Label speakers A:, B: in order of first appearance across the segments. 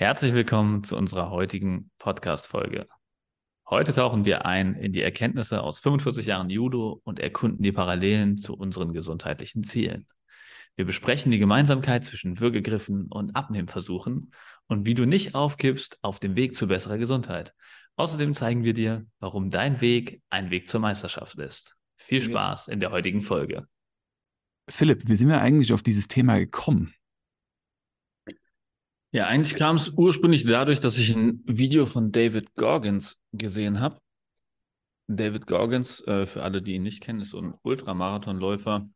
A: Herzlich willkommen zu unserer heutigen Podcast-Folge. Heute tauchen wir ein in die Erkenntnisse aus 45 Jahren Judo und erkunden die Parallelen zu unseren gesundheitlichen Zielen. Wir besprechen die Gemeinsamkeit zwischen Würgegriffen und Abnehmversuchen und wie du nicht aufgibst auf dem Weg zu besserer Gesundheit. Außerdem zeigen wir dir, warum dein Weg ein Weg zur Meisterschaft ist. Viel Spaß in der heutigen Folge.
B: Philipp, wie sind wir eigentlich auf dieses Thema gekommen?
A: Ja, eigentlich kam es ursprünglich dadurch, dass ich ein Video von David Gorgons gesehen habe. David Gorgons, äh, für alle, die ihn nicht kennen, ist so ein Ultramarathonläufer,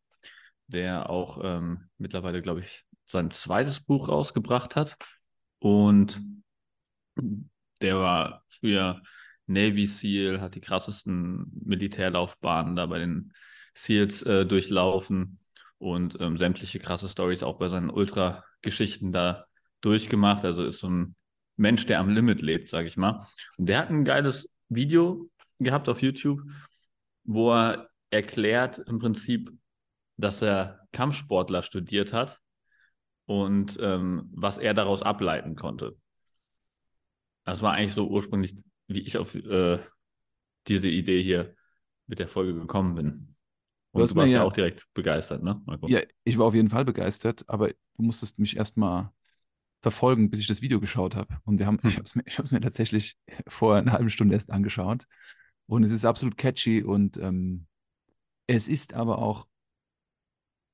A: der auch ähm, mittlerweile, glaube ich, sein zweites Buch rausgebracht hat. Und der war früher Navy SEAL, hat die krassesten Militärlaufbahnen da bei den SEALs äh, durchlaufen und ähm, sämtliche krasse Stories auch bei seinen Ultra-Geschichten da durchgemacht. Also ist so ein Mensch, der am Limit lebt, sage ich mal. Und der hat ein geiles Video gehabt auf YouTube, wo er erklärt im Prinzip, dass er Kampfsportler studiert hat und ähm, was er daraus ableiten konnte. Das war eigentlich so ursprünglich, wie ich auf äh, diese Idee hier mit der Folge gekommen bin. Und du, du warst ja, ja auch direkt begeistert, ne?
B: Marco? Ja, ich war auf jeden Fall begeistert, aber du musstest mich erstmal verfolgen, bis ich das Video geschaut habe. Und wir haben, hm. ich habe es mir, mir, tatsächlich vor einer halben Stunde erst angeschaut. Und es ist absolut catchy und ähm, es ist aber auch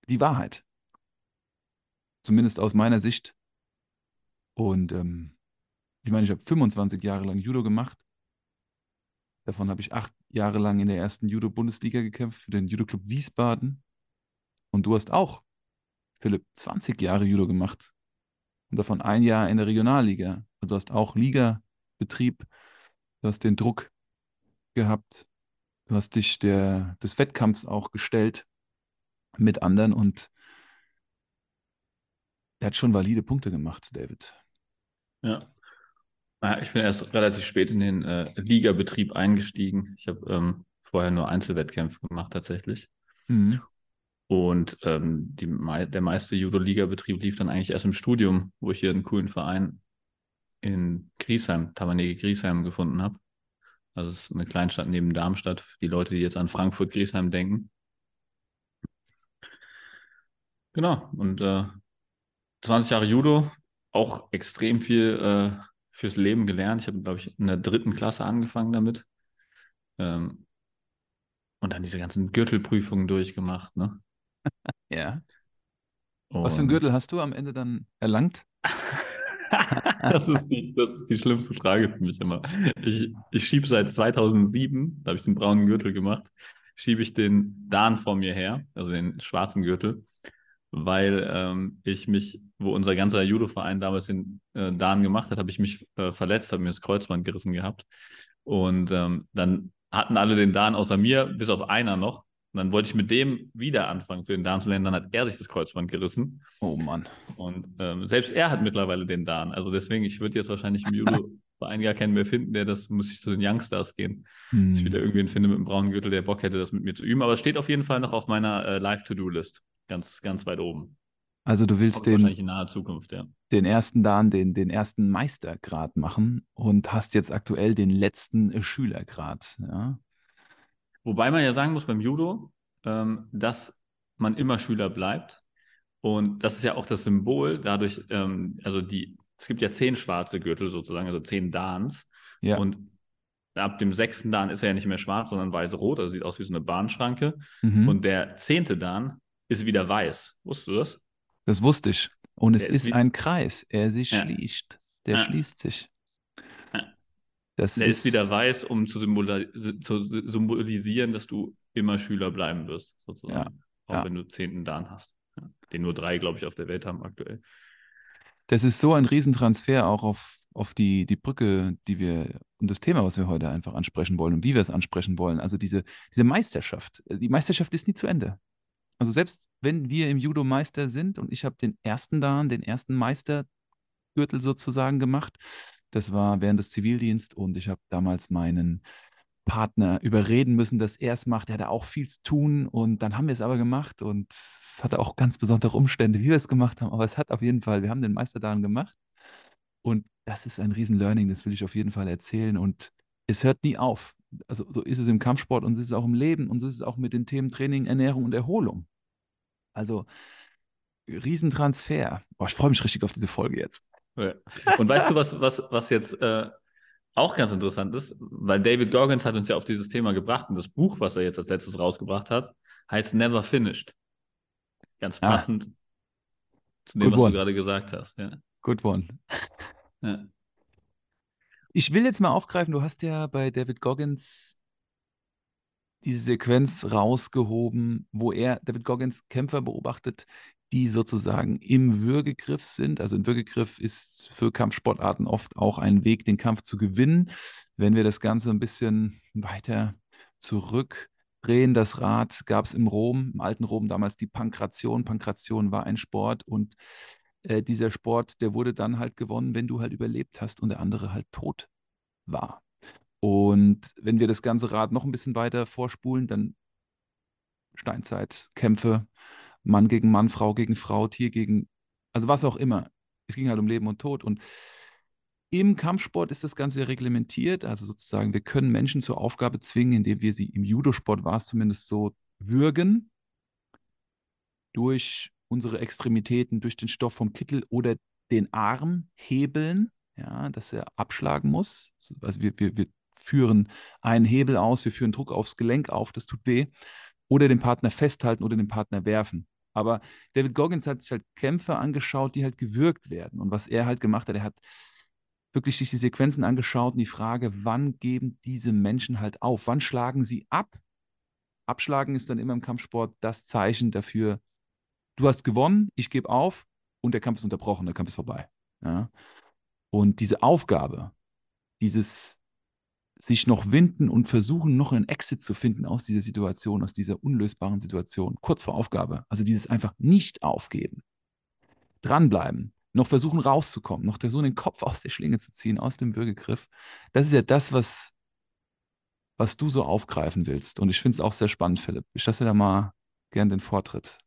B: die Wahrheit. Zumindest aus meiner Sicht. Und ähm, ich meine, ich habe 25 Jahre lang Judo gemacht. Davon habe ich acht Jahre lang in der ersten Judo-Bundesliga gekämpft für den Judo-Club Wiesbaden. Und du hast auch, Philipp, 20 Jahre Judo gemacht und davon ein Jahr in der Regionalliga. Also du hast auch Ligabetrieb, du hast den Druck gehabt, du hast dich der, des Wettkampfs auch gestellt mit anderen und er hat schon valide Punkte gemacht, David.
A: Ja. Ich bin erst relativ spät in den äh, Ligabetrieb eingestiegen. Ich habe ähm, vorher nur Einzelwettkämpfe gemacht tatsächlich. Mhm. Und ähm, die, der meiste Judo-Liga-Betrieb lief dann eigentlich erst im Studium, wo ich hier einen coolen Verein in Griesheim, Tamanege Griesheim gefunden habe. Also es ist eine Kleinstadt neben Darmstadt, die Leute, die jetzt an Frankfurt-Griesheim denken. Genau, und äh, 20 Jahre Judo, auch extrem viel äh, fürs Leben gelernt. Ich habe, glaube ich, in der dritten Klasse angefangen damit. Ähm, und dann diese ganzen Gürtelprüfungen durchgemacht, ne?
B: Ja. Und Was für ein Gürtel hast du am Ende dann erlangt?
A: das, ist die, das ist die schlimmste Frage für mich immer. Ich, ich schiebe seit 2007, da habe ich den braunen Gürtel gemacht, schiebe ich den Dan vor mir her, also den schwarzen Gürtel, weil ähm, ich mich, wo unser ganzer Judo-Verein damals den äh, Dan gemacht hat, habe ich mich äh, verletzt, habe mir das Kreuzband gerissen gehabt. Und ähm, dann hatten alle den Dan außer mir, bis auf einer noch. Und dann wollte ich mit dem wieder anfangen, für den Darm zu lernen. Dann hat er sich das Kreuzband gerissen.
B: Oh Mann.
A: Und ähm, selbst er hat mittlerweile den Darm. Also deswegen, ich würde jetzt wahrscheinlich im Judo-Verein gar keinen mehr finden, der das, muss ich zu den Youngstars gehen. Hm. Dass ich wieder irgendwen finde mit einem braunen Gürtel, der Bock hätte, das mit mir zu üben. Aber es steht auf jeden Fall noch auf meiner äh, Live-To-Do-List. Ganz, ganz weit oben.
B: Also du willst den,
A: wahrscheinlich in naher Zukunft, ja.
B: den ersten Dan, den, den ersten Meistergrad machen und hast jetzt aktuell den letzten Schülergrad. Ja?
A: Wobei man ja sagen muss beim Judo, ähm, dass man immer Schüler bleibt. Und das ist ja auch das Symbol, dadurch, ähm, also die, es gibt ja zehn schwarze Gürtel sozusagen, also zehn Dans. Ja. Und ab dem sechsten Dan ist er ja nicht mehr schwarz, sondern weiß-rot, also sieht aus wie so eine Bahnschranke. Mhm. Und der zehnte Dan ist wieder weiß. Wusstest du das?
B: Das wusste ich. Und es ist, ist ein Kreis. Er sich ja. schließt. Der ja. schließt sich.
A: Das der ist, ist wieder weiß, um zu, zu, symbolisieren, dass du immer Schüler bleiben wirst, sozusagen. Ja. Auch ja. wenn du zehnten Dan hast. Den nur drei, glaube ich, auf der Welt haben aktuell.
B: Das ist so ein Riesentransfer auch auf, auf die, die Brücke, die wir und das Thema, was wir heute einfach ansprechen wollen und wie wir es ansprechen wollen. Also diese, diese Meisterschaft. Die Meisterschaft ist nie zu Ende. Also selbst wenn wir im Judo Meister sind und ich habe den ersten Dan, den ersten Meistergürtel sozusagen gemacht, das war während des Zivildienst und ich habe damals meinen Partner überreden müssen, dass er es macht. Er hatte auch viel zu tun und dann haben wir es aber gemacht und hatte auch ganz besondere Umstände, wie wir es gemacht haben. Aber es hat auf jeden Fall, wir haben den Meister daran gemacht und das ist ein Riesen-Learning, das will ich auf jeden Fall erzählen. Und es hört nie auf. Also so ist es im Kampfsport und so ist es auch im Leben und so ist es auch mit den Themen Training, Ernährung und Erholung. Also Riesentransfer. Boah, ich freue mich richtig auf diese Folge jetzt.
A: Ja. Und weißt du, was, was, was jetzt äh, auch ganz interessant ist? Weil David Goggins hat uns ja auf dieses Thema gebracht und das Buch, was er jetzt als letztes rausgebracht hat, heißt Never Finished. Ganz
B: Ah.
A: passend zu dem,
B: Good
A: was
B: one.
A: du gerade gesagt hast. Ja.
B: Good one.
A: Ja.
B: Ich will jetzt mal aufgreifen, du hast ja bei David Goggins diese Sequenz rausgehoben, wo er, David Goggins, Kämpfer beobachtet, die sozusagen im Würgegriff sind. Also ein Würgegriff ist für Kampfsportarten oft auch ein Weg, den Kampf zu gewinnen. Wenn wir das Ganze ein bisschen weiter zurückdrehen, das Rad gab es im Rom, im alten Rom damals die Pankration. Pankration war ein Sport und äh, dieser Sport, der wurde dann halt gewonnen, wenn du halt überlebt hast und der andere halt tot war. Und wenn wir das ganze Rad noch ein bisschen weiter vorspulen, dann Steinzeit, Kämpfe, Mann gegen Mann, Frau gegen Frau, Tier gegen, also was auch immer. Es ging halt um Leben und Tod. Und im Kampfsport ist das Ganze reglementiert. Also sozusagen, wir können Menschen zur Aufgabe zwingen, indem wir sie im Judosport war es zumindest so würgen, durch unsere Extremitäten, durch den Stoff vom Kittel oder den Arm hebeln, ja, dass er abschlagen muss. Also wir, wir, wir führen einen Hebel aus, wir führen Druck aufs Gelenk auf, das tut weh. Oder den Partner festhalten oder den Partner werfen. Aber David Goggins hat sich halt Kämpfe angeschaut, die halt gewürgt werden. Und was er halt gemacht hat, er hat wirklich sich die Sequenzen angeschaut und die Frage, wann geben diese Menschen halt auf? Wann schlagen sie ab? Abschlagen ist dann immer im Kampfsport das Zeichen dafür, du hast gewonnen, ich gebe auf und der Kampf ist unterbrochen, der Kampf ist vorbei. Ja? Und diese Aufgabe, dieses sich noch winden und versuchen, noch einen Exit zu finden aus dieser Situation, aus dieser unlösbaren Situation, kurz vor Aufgabe. Also dieses einfach nicht aufgeben, dranbleiben, noch versuchen rauszukommen, noch versuchen, den Kopf aus der Schlinge zu ziehen, aus dem Würgegriff. Das ist ja das, was, was du so aufgreifen willst. Und ich finde es auch sehr spannend, Philipp. Ich lasse da mal gern den Vortritt.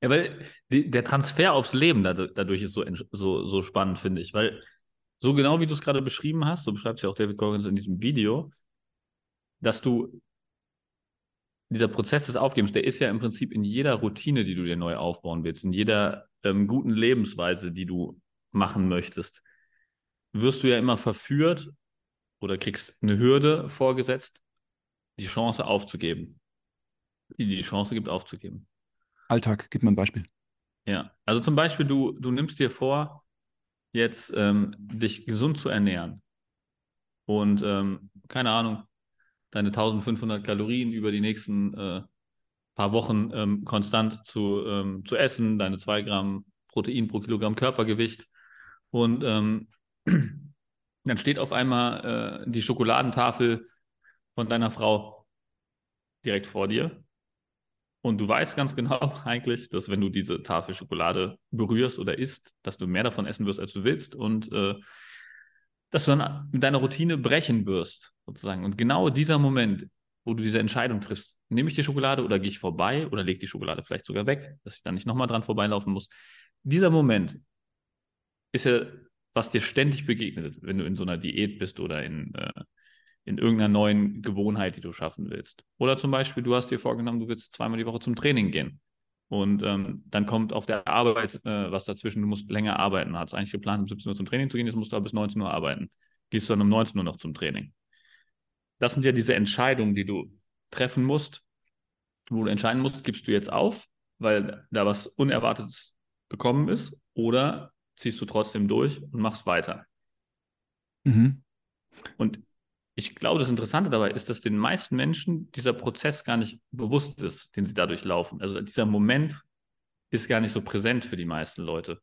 A: Ja, weil die, der Transfer aufs Leben dadurch, ist so, so, so spannend, finde ich. Weil so genau wie du es gerade beschrieben hast, so beschreibt es ja auch David Goggins in diesem Video, dass du dieser Prozess des Aufgebens, der ist ja im Prinzip in jeder Routine, die du dir neu aufbauen willst, in jeder ähm, guten Lebensweise, die du machen möchtest, wirst du ja immer verführt oder kriegst eine Hürde vorgesetzt, die Chance aufzugeben. Die die Chance gibt, aufzugeben.
B: Alltag, gib mir ein Beispiel.
A: Ja, also zum Beispiel, du, du nimmst dir vor, jetzt ähm, dich gesund zu ernähren. Und ähm, keine Ahnung, deine 1500 Kalorien über die nächsten äh, paar Wochen ähm, konstant zu, ähm, zu essen, deine 2 Gramm Protein pro Kilogramm Körpergewicht. Und ähm, dann steht auf einmal äh, die Schokoladentafel von deiner Frau direkt vor dir und du weißt ganz genau eigentlich, dass wenn du diese Tafel Schokolade berührst oder isst, dass du mehr davon essen wirst, als du willst und äh, dass du dann mit deiner Routine brechen wirst, sozusagen. Und genau dieser Moment, wo du diese Entscheidung triffst, nehme ich die Schokolade oder gehe ich vorbei oder lege die Schokolade vielleicht sogar weg, dass ich dann nicht nochmal dran vorbeilaufen muss. Dieser Moment ist ja, was dir ständig begegnet, wenn du in so einer Diät bist oder in, äh, in irgendeiner neuen Gewohnheit, die du schaffen willst. Oder zum Beispiel, du hast dir vorgenommen, du willst zweimal die Woche zum Training gehen. Und ähm, dann kommt auf der Arbeit äh, was dazwischen, du musst länger arbeiten. Hast eigentlich geplant, um 17 Uhr zum Training zu gehen, jetzt musst du aber bis 19 Uhr arbeiten. Gehst du dann um 19 Uhr noch zum Training. Das sind ja diese Entscheidungen, die du treffen musst, wo du entscheiden musst, gibst du jetzt auf, weil da was Unerwartetes gekommen ist, oder ziehst du trotzdem durch und machst weiter.
B: Mhm.
A: Und ich glaube, das Interessante dabei ist, dass den meisten Menschen dieser Prozess gar nicht bewusst ist, den sie dadurch laufen. Also dieser Moment ist gar nicht so präsent für die meisten Leute.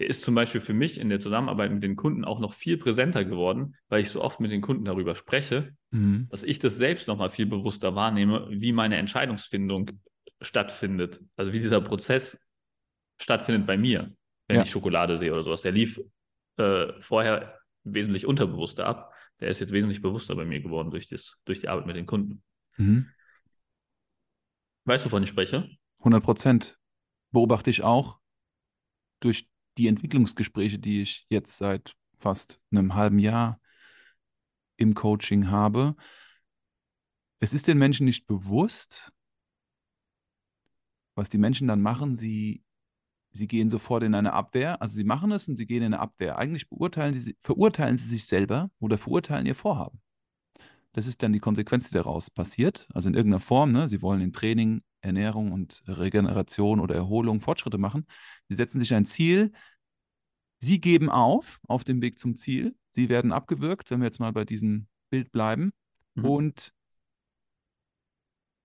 A: Der ist zum Beispiel für mich in der Zusammenarbeit mit den Kunden auch noch viel präsenter geworden, weil ich so oft mit den Kunden darüber spreche,
B: Mhm.
A: dass ich das selbst noch mal viel bewusster wahrnehme, wie meine Entscheidungsfindung stattfindet. Also wie dieser Prozess stattfindet bei mir, wenn
B: Ja.
A: ich Schokolade sehe oder sowas. Der lief äh, vorher wesentlich unterbewusster ab. Der ist jetzt wesentlich bewusster bei mir geworden durch, das, durch die Arbeit mit den Kunden.
B: Mhm.
A: Weißt du, wovon ich spreche?
B: 100 Prozent. Beobachte ich auch durch die Entwicklungsgespräche, die ich jetzt seit fast einem halben Jahr im Coaching habe. Es ist den Menschen nicht bewusst, was die Menschen dann machen. Sie, sie gehen sofort in eine Abwehr. Also sie machen es und sie gehen in eine Abwehr. Eigentlich sie, verurteilen sie sich selber oder verurteilen ihr Vorhaben. Das ist dann die Konsequenz, die daraus passiert. Also in irgendeiner Form. Ne? Sie wollen in Training, Ernährung und Regeneration oder Erholung Fortschritte machen. Sie setzen sich ein Ziel. Sie geben auf auf dem Weg zum Ziel. Sie werden abgewürgt, wenn wir jetzt mal bei diesem Bild bleiben. Mhm. Und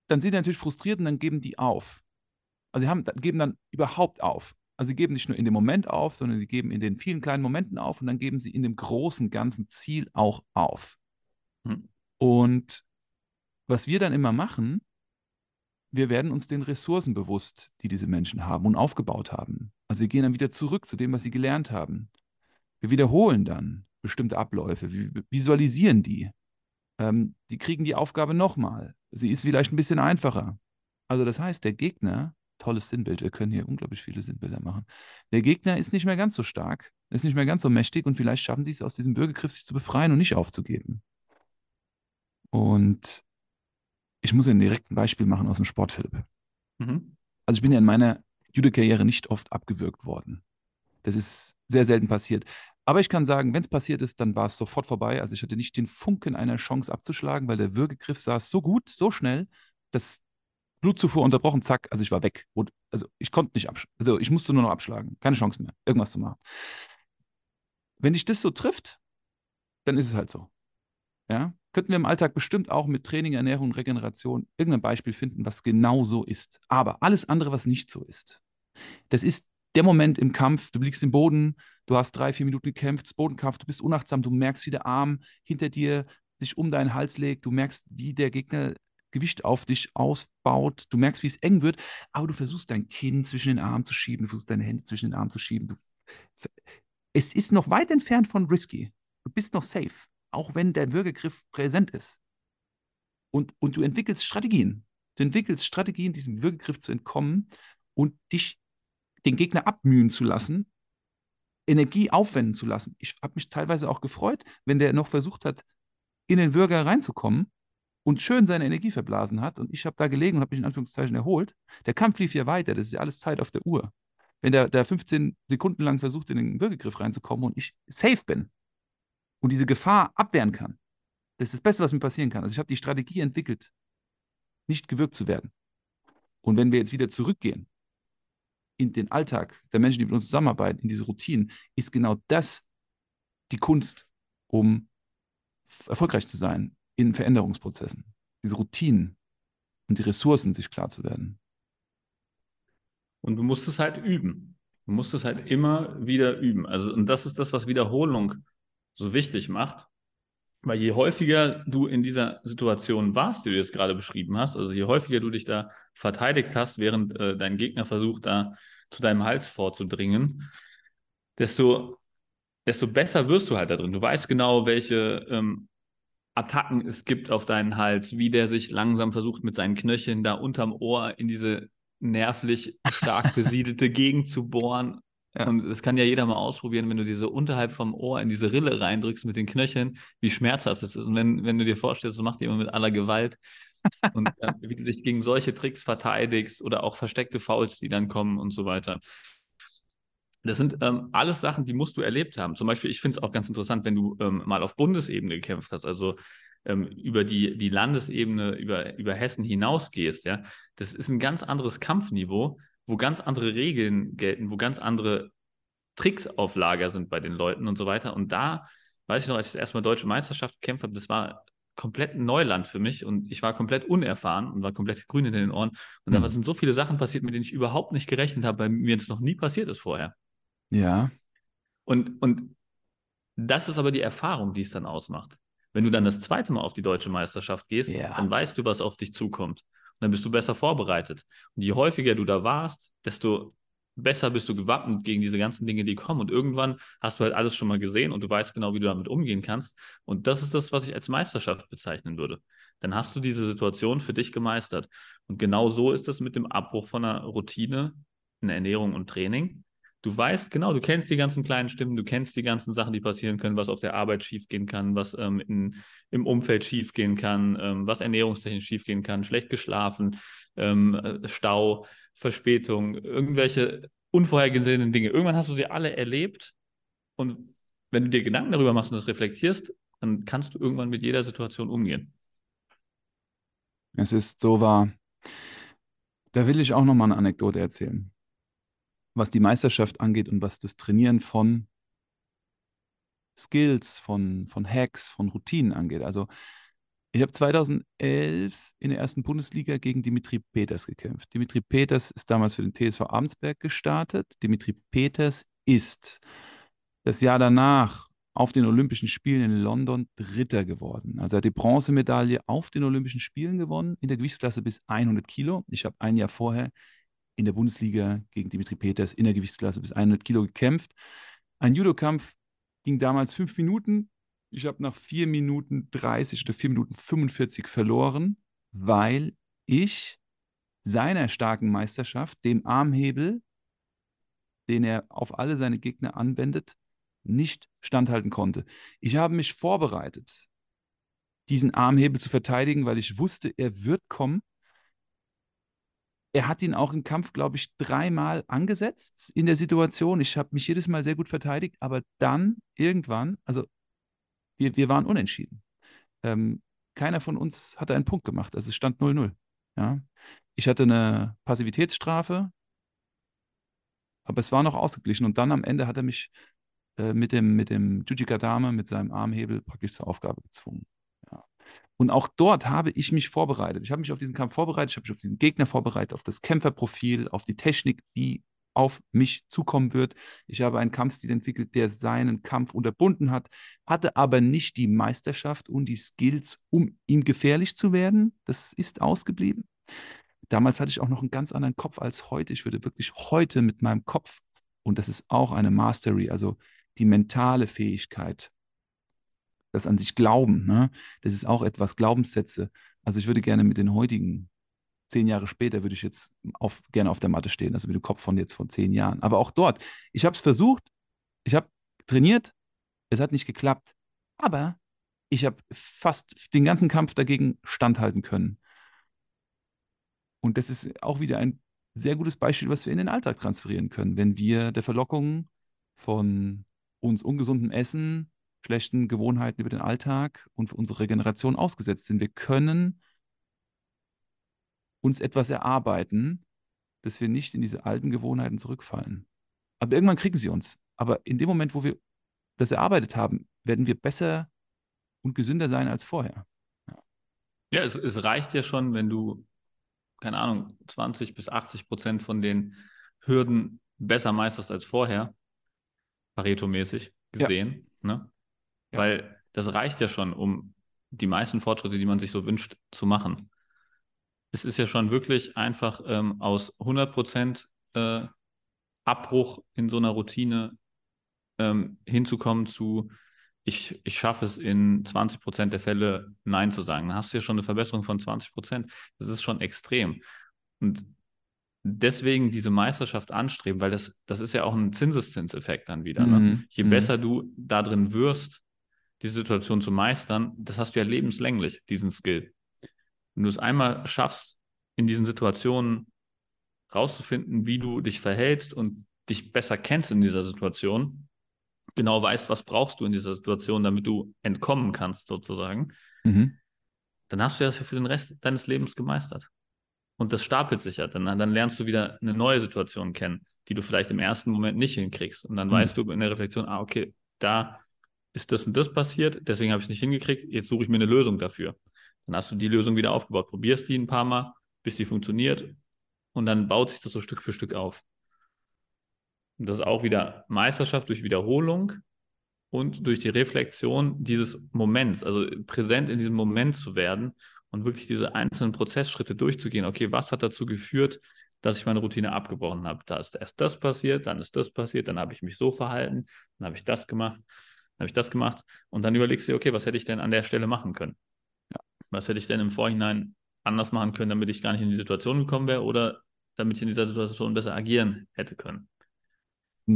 B: dann sind die natürlich frustriert und dann geben die auf. Also sie haben, geben dann überhaupt auf. Also sie geben nicht nur in dem Moment auf, sondern sie geben in den vielen kleinen Momenten auf und dann geben sie in dem großen ganzen Ziel auch auf. Mhm. Und was wir dann immer machen, wir werden uns den Ressourcen bewusst, die diese Menschen haben und aufgebaut haben. Also wir gehen dann wieder zurück zu dem, was sie gelernt haben. Wir wiederholen dann bestimmte Abläufe, wir visualisieren die. Ähm, die kriegen die Aufgabe nochmal. Sie ist vielleicht ein bisschen einfacher. Also das heißt, der Gegner, tolles Sinnbild, wir können hier unglaublich viele Sinnbilder machen. Der Gegner ist nicht mehr ganz so stark, ist nicht mehr ganz so mächtig und vielleicht schaffen sie es aus diesem Bürgergriff, sich zu befreien und nicht aufzugeben. Und ich muss ein direktes Beispiel machen aus dem Sport, Philipp. Mhm. Also ich bin ja in meiner Judo-Karriere nicht oft abgewürgt worden. Das ist sehr selten passiert. Aber ich kann sagen, wenn es passiert ist, dann war es sofort vorbei. Also ich hatte nicht den Funken einer Chance abzuschlagen, weil der Würgegriff saß so gut, so schnell, dass Blutzufuhr unterbrochen, zack, also ich war weg. Also ich konnte nicht abschlagen. Also ich musste nur noch abschlagen. Keine Chance mehr, irgendwas zu machen. Wenn dich das so trifft, dann ist es halt so. Ja, könnten wir im Alltag bestimmt auch mit Training, Ernährung Regeneration irgendein Beispiel finden, was genau so ist. Aber alles andere, was nicht so ist, das ist der Moment im Kampf, du liegst im Boden, du hast drei, vier Minuten gekämpft, Bodenkampf, du bist unachtsam, du merkst, wie der Arm hinter dir sich um deinen Hals legt, du merkst, wie der Gegner Gewicht auf dich ausbaut, du merkst, wie es eng wird, aber du versuchst dein Kinn zwischen den Armen zu schieben, du versuchst deine Hände zwischen den Armen zu schieben. Du, es ist noch weit entfernt von risky. Du bist noch safe auch wenn der Würgegriff präsent ist. Und, und du entwickelst Strategien. Du entwickelst Strategien, diesem Würgegriff zu entkommen und dich den Gegner abmühen zu lassen, Energie aufwenden zu lassen. Ich habe mich teilweise auch gefreut, wenn der noch versucht hat, in den Würger reinzukommen und schön seine Energie verblasen hat. Und ich habe da gelegen und habe mich in Anführungszeichen erholt. Der Kampf lief ja weiter, das ist ja alles Zeit auf der Uhr. Wenn der, der 15 Sekunden lang versucht, in den Würgegriff reinzukommen und ich safe bin, und diese Gefahr abwehren kann, das ist das Beste, was mir passieren kann. Also ich habe die Strategie entwickelt, nicht gewirkt zu werden. Und wenn wir jetzt wieder zurückgehen in den Alltag der Menschen, die mit uns zusammenarbeiten, in diese Routinen, ist genau das die Kunst, um erfolgreich zu sein in Veränderungsprozessen. Diese Routinen und die Ressourcen sich klar zu werden.
A: Und du musst es halt üben. Du musst es halt immer wieder üben. Also, und das ist das, was Wiederholung so wichtig macht. Weil je häufiger du in dieser Situation warst, die du jetzt gerade beschrieben hast, also je häufiger du dich da verteidigt hast, während äh, dein Gegner versucht, da zu deinem Hals vorzudringen, desto, desto besser wirst du halt da drin. Du weißt genau, welche ähm, Attacken es gibt auf deinen Hals, wie der sich langsam versucht, mit seinen Knöcheln da unterm Ohr in diese nervlich stark besiedelte Gegend zu bohren ja. Und das kann ja jeder mal ausprobieren, wenn du diese unterhalb vom Ohr in diese Rille reindrückst mit den Knöcheln, wie schmerzhaft das ist. Und wenn, wenn du dir vorstellst, das macht jemand mit aller Gewalt und äh, wie du dich gegen solche Tricks verteidigst oder auch versteckte Fouls, die dann kommen und so weiter. Das sind ähm, alles Sachen, die musst du erlebt haben. Zum Beispiel, ich finde es auch ganz interessant, wenn du ähm, mal auf Bundesebene gekämpft hast, also ähm, über die, die Landesebene, über, über Hessen hinausgehst, ja. Das ist ein ganz anderes Kampfniveau, wo ganz andere Regeln gelten, wo ganz andere Tricks auf Lager sind bei den Leuten und so weiter. Und da, weiß ich noch, als ich das erste Mal deutsche Meisterschaft gekämpft habe, das war komplett Neuland für mich und ich war komplett unerfahren und war komplett grün in den Ohren. Und mhm. da sind so viele Sachen passiert, mit denen ich überhaupt nicht gerechnet habe, weil mir das noch nie passiert ist vorher.
B: Ja.
A: Und, und das ist aber die Erfahrung, die es dann ausmacht. Wenn du dann das zweite Mal auf die deutsche Meisterschaft gehst, ja. dann weißt du, was auf dich zukommt dann bist du besser vorbereitet. Und je häufiger du da warst, desto besser bist du gewappnet gegen diese ganzen Dinge, die kommen. Und irgendwann hast du halt alles schon mal gesehen und du weißt genau, wie du damit umgehen kannst. Und das ist das, was ich als Meisterschaft bezeichnen würde. Dann hast du diese Situation für dich gemeistert. Und genau so ist es mit dem Abbruch von einer Routine in Ernährung und Training. Du weißt genau, du kennst die ganzen kleinen Stimmen, du kennst die ganzen Sachen, die passieren können, was auf der Arbeit schiefgehen kann, was ähm, in, im Umfeld schiefgehen kann, ähm, was ernährungstechnisch schiefgehen kann, schlecht geschlafen, ähm, äh, Stau, Verspätung, irgendwelche unvorhergesehenen Dinge. Irgendwann hast du sie alle erlebt und wenn du dir Gedanken darüber machst und das reflektierst, dann kannst du irgendwann mit jeder Situation umgehen.
B: Es ist so wahr. Da will ich auch noch mal eine Anekdote erzählen was die Meisterschaft angeht und was das Trainieren von Skills, von, von Hacks, von Routinen angeht. Also ich habe 2011 in der ersten Bundesliga gegen Dimitri Peters gekämpft. Dimitri Peters ist damals für den TSV Amsberg gestartet. Dimitri Peters ist das Jahr danach auf den Olympischen Spielen in London Dritter geworden. Also er hat die Bronzemedaille auf den Olympischen Spielen gewonnen in der Gewichtsklasse bis 100 Kilo. Ich habe ein Jahr vorher in der Bundesliga gegen Dimitri Peters in der Gewichtsklasse bis 100 Kilo gekämpft. Ein Judokampf ging damals fünf Minuten. Ich habe nach vier Minuten 30 oder vier Minuten 45 verloren, weil ich seiner starken Meisterschaft, dem Armhebel, den er auf alle seine Gegner anwendet, nicht standhalten konnte. Ich habe mich vorbereitet, diesen Armhebel zu verteidigen, weil ich wusste, er wird kommen er hat ihn auch im Kampf, glaube ich, dreimal angesetzt in der Situation. Ich habe mich jedes Mal sehr gut verteidigt, aber dann irgendwann, also wir, wir waren unentschieden. Ähm, keiner von uns hatte einen Punkt gemacht. Also es stand 0-0. Ja? Ich hatte eine Passivitätsstrafe, aber es war noch ausgeglichen. Und dann am Ende hat er mich äh, mit dem, mit dem Jujikadame, mit seinem Armhebel praktisch zur Aufgabe gezwungen. Und auch dort habe ich mich vorbereitet. Ich habe mich auf diesen Kampf vorbereitet, ich habe mich auf diesen Gegner vorbereitet, auf das Kämpferprofil, auf die Technik, die auf mich zukommen wird. Ich habe einen Kampfstil entwickelt, der seinen Kampf unterbunden hat, hatte aber nicht die Meisterschaft und die Skills, um ihm gefährlich zu werden. Das ist ausgeblieben. Damals hatte ich auch noch einen ganz anderen Kopf als heute. Ich würde wirklich heute mit meinem Kopf, und das ist auch eine Mastery, also die mentale Fähigkeit, das an sich glauben. Ne? Das ist auch etwas, Glaubenssätze. Also ich würde gerne mit den heutigen, zehn Jahre später, würde ich jetzt auf, gerne auf der Matte stehen, also mit dem Kopf von jetzt von zehn Jahren. Aber auch dort, ich habe es versucht, ich habe trainiert, es hat nicht geklappt, aber ich habe fast den ganzen Kampf dagegen standhalten können. Und das ist auch wieder ein sehr gutes Beispiel, was wir in den Alltag transferieren können, wenn wir der Verlockung von uns ungesundem Essen, schlechten Gewohnheiten über den Alltag und für unsere Regeneration ausgesetzt sind. Wir können uns etwas erarbeiten, dass wir nicht in diese alten Gewohnheiten zurückfallen. Aber irgendwann kriegen sie uns. Aber in dem Moment, wo wir das erarbeitet haben, werden wir besser und gesünder sein als vorher.
A: Ja, ja es, es reicht ja schon, wenn du, keine Ahnung, 20 bis 80 Prozent von den Hürden besser meisterst als vorher, Pareto-mäßig gesehen. Ja. Ne? Ja. Weil das reicht ja schon, um die meisten Fortschritte, die man sich so wünscht, zu machen. Es ist ja schon wirklich einfach ähm, aus 100% äh, Abbruch in so einer Routine ähm, hinzukommen zu, ich, ich schaffe es in 20% der Fälle Nein zu sagen. Dann hast du ja schon eine Verbesserung von 20%. Das ist schon extrem. Und deswegen diese Meisterschaft anstreben, weil das, das ist ja auch ein Zinseszinseffekt dann wieder. Ne? Mhm. Je mhm. besser du da drin wirst, diese Situation zu meistern, das hast du ja lebenslänglich, diesen Skill. Wenn du es einmal schaffst, in diesen Situationen rauszufinden, wie du dich verhältst und dich besser kennst in dieser Situation, genau weißt, was brauchst du in dieser Situation, damit du entkommen kannst, sozusagen, mhm. dann hast du das ja für den Rest deines Lebens gemeistert. Und das stapelt sich ja. Dann, dann lernst du wieder eine neue Situation kennen, die du vielleicht im ersten Moment nicht hinkriegst. Und dann mhm. weißt du in der Reflexion, ah, okay, da ist das und das passiert, deswegen habe ich es nicht hingekriegt, jetzt suche ich mir eine Lösung dafür. Dann hast du die Lösung wieder aufgebaut, probierst die ein paar Mal, bis die funktioniert und dann baut sich das so Stück für Stück auf. Und das ist auch wieder Meisterschaft durch Wiederholung und durch die Reflexion dieses Moments, also präsent in diesem Moment zu werden und wirklich diese einzelnen Prozessschritte durchzugehen. Okay, was hat dazu geführt, dass ich meine Routine abgebrochen habe? Da ist erst das passiert, dann ist das passiert, dann habe ich mich so verhalten, dann habe ich das gemacht. Dann habe ich das gemacht und dann überlegst du dir, okay, was hätte ich denn an der Stelle machen können? Ja. Was hätte ich denn im Vorhinein anders machen können, damit ich gar nicht in die Situation gekommen wäre oder damit ich in dieser Situation besser agieren hätte können?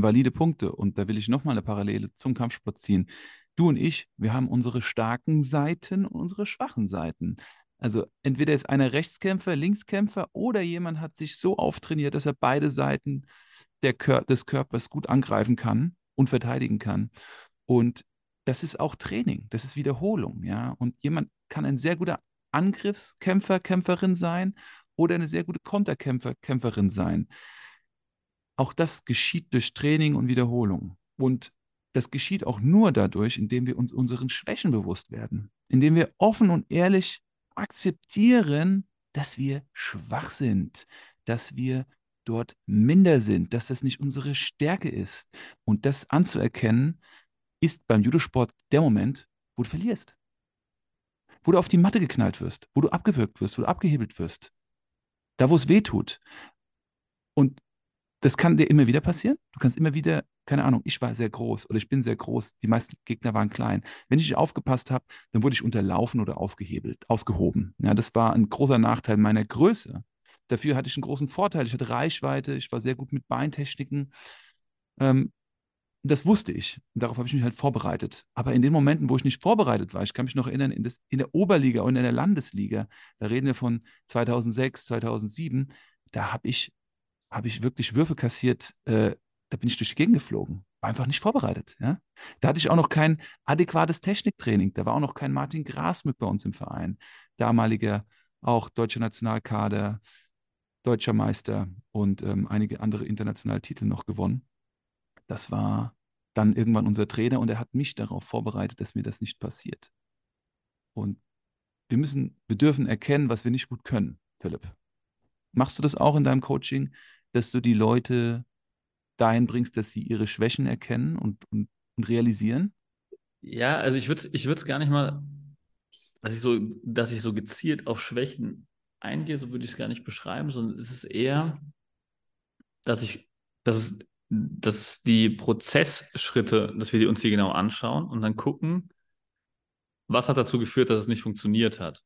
B: valide Punkte. Und da will ich nochmal eine Parallele zum Kampfsport ziehen. Du und ich, wir haben unsere starken Seiten und unsere schwachen Seiten. Also entweder ist einer Rechtskämpfer, Linkskämpfer oder jemand hat sich so auftrainiert, dass er beide Seiten der Kör des Körpers gut angreifen kann und verteidigen kann. Und das ist auch Training, das ist Wiederholung, ja. Und jemand kann ein sehr guter Angriffskämpfer, Kämpferin sein oder eine sehr gute Konterkämpfer, Kämpferin sein. Auch das geschieht durch Training und Wiederholung. Und das geschieht auch nur dadurch, indem wir uns unseren Schwächen bewusst werden, indem wir offen und ehrlich akzeptieren, dass wir schwach sind, dass wir dort minder sind, dass das nicht unsere Stärke ist. Und das anzuerkennen, ist beim Judosport der Moment, wo du verlierst. Wo du auf die Matte geknallt wirst, wo du abgewürgt wirst, wo du abgehebelt wirst. Da, wo es weh tut. Und das kann dir immer wieder passieren. Du kannst immer wieder, keine Ahnung, ich war sehr groß oder ich bin sehr groß, die meisten Gegner waren klein. Wenn ich nicht aufgepasst habe, dann wurde ich unterlaufen oder ausgehebelt, ausgehoben. Ja, das war ein großer Nachteil meiner Größe. Dafür hatte ich einen großen Vorteil. Ich hatte Reichweite, ich war sehr gut mit Beintechniken. Ähm, das wusste ich. Und darauf habe ich mich halt vorbereitet. Aber in den Momenten, wo ich nicht vorbereitet war, ich kann mich noch erinnern, in, das, in der Oberliga und in der Landesliga, da reden wir von 2006, 2007, da habe ich habe ich wirklich Würfe kassiert, äh, da bin ich durch die Gegend geflogen. War einfach nicht vorbereitet. Ja? Da hatte ich auch noch kein adäquates Techniktraining. Da war auch noch kein Martin Grasmück bei uns im Verein. Damaliger auch deutscher Nationalkader, deutscher Meister und ähm, einige andere internationale Titel noch gewonnen. Das war dann irgendwann unser Trainer und er hat mich darauf vorbereitet, dass mir das nicht passiert. Und wir müssen, wir dürfen erkennen, was wir nicht gut können, Philipp. Machst du das auch in deinem Coaching? dass du die Leute dahin bringst, dass sie ihre Schwächen erkennen und, und, und realisieren?
A: Ja, also ich würde ich es gar nicht mal, dass ich so, dass ich so gezielt auf Schwächen eingehe, so würde ich es gar nicht beschreiben, sondern es ist eher, dass ich, dass es, dass die Prozessschritte, dass wir uns die genau anschauen und dann gucken, was hat dazu geführt, dass es nicht funktioniert hat.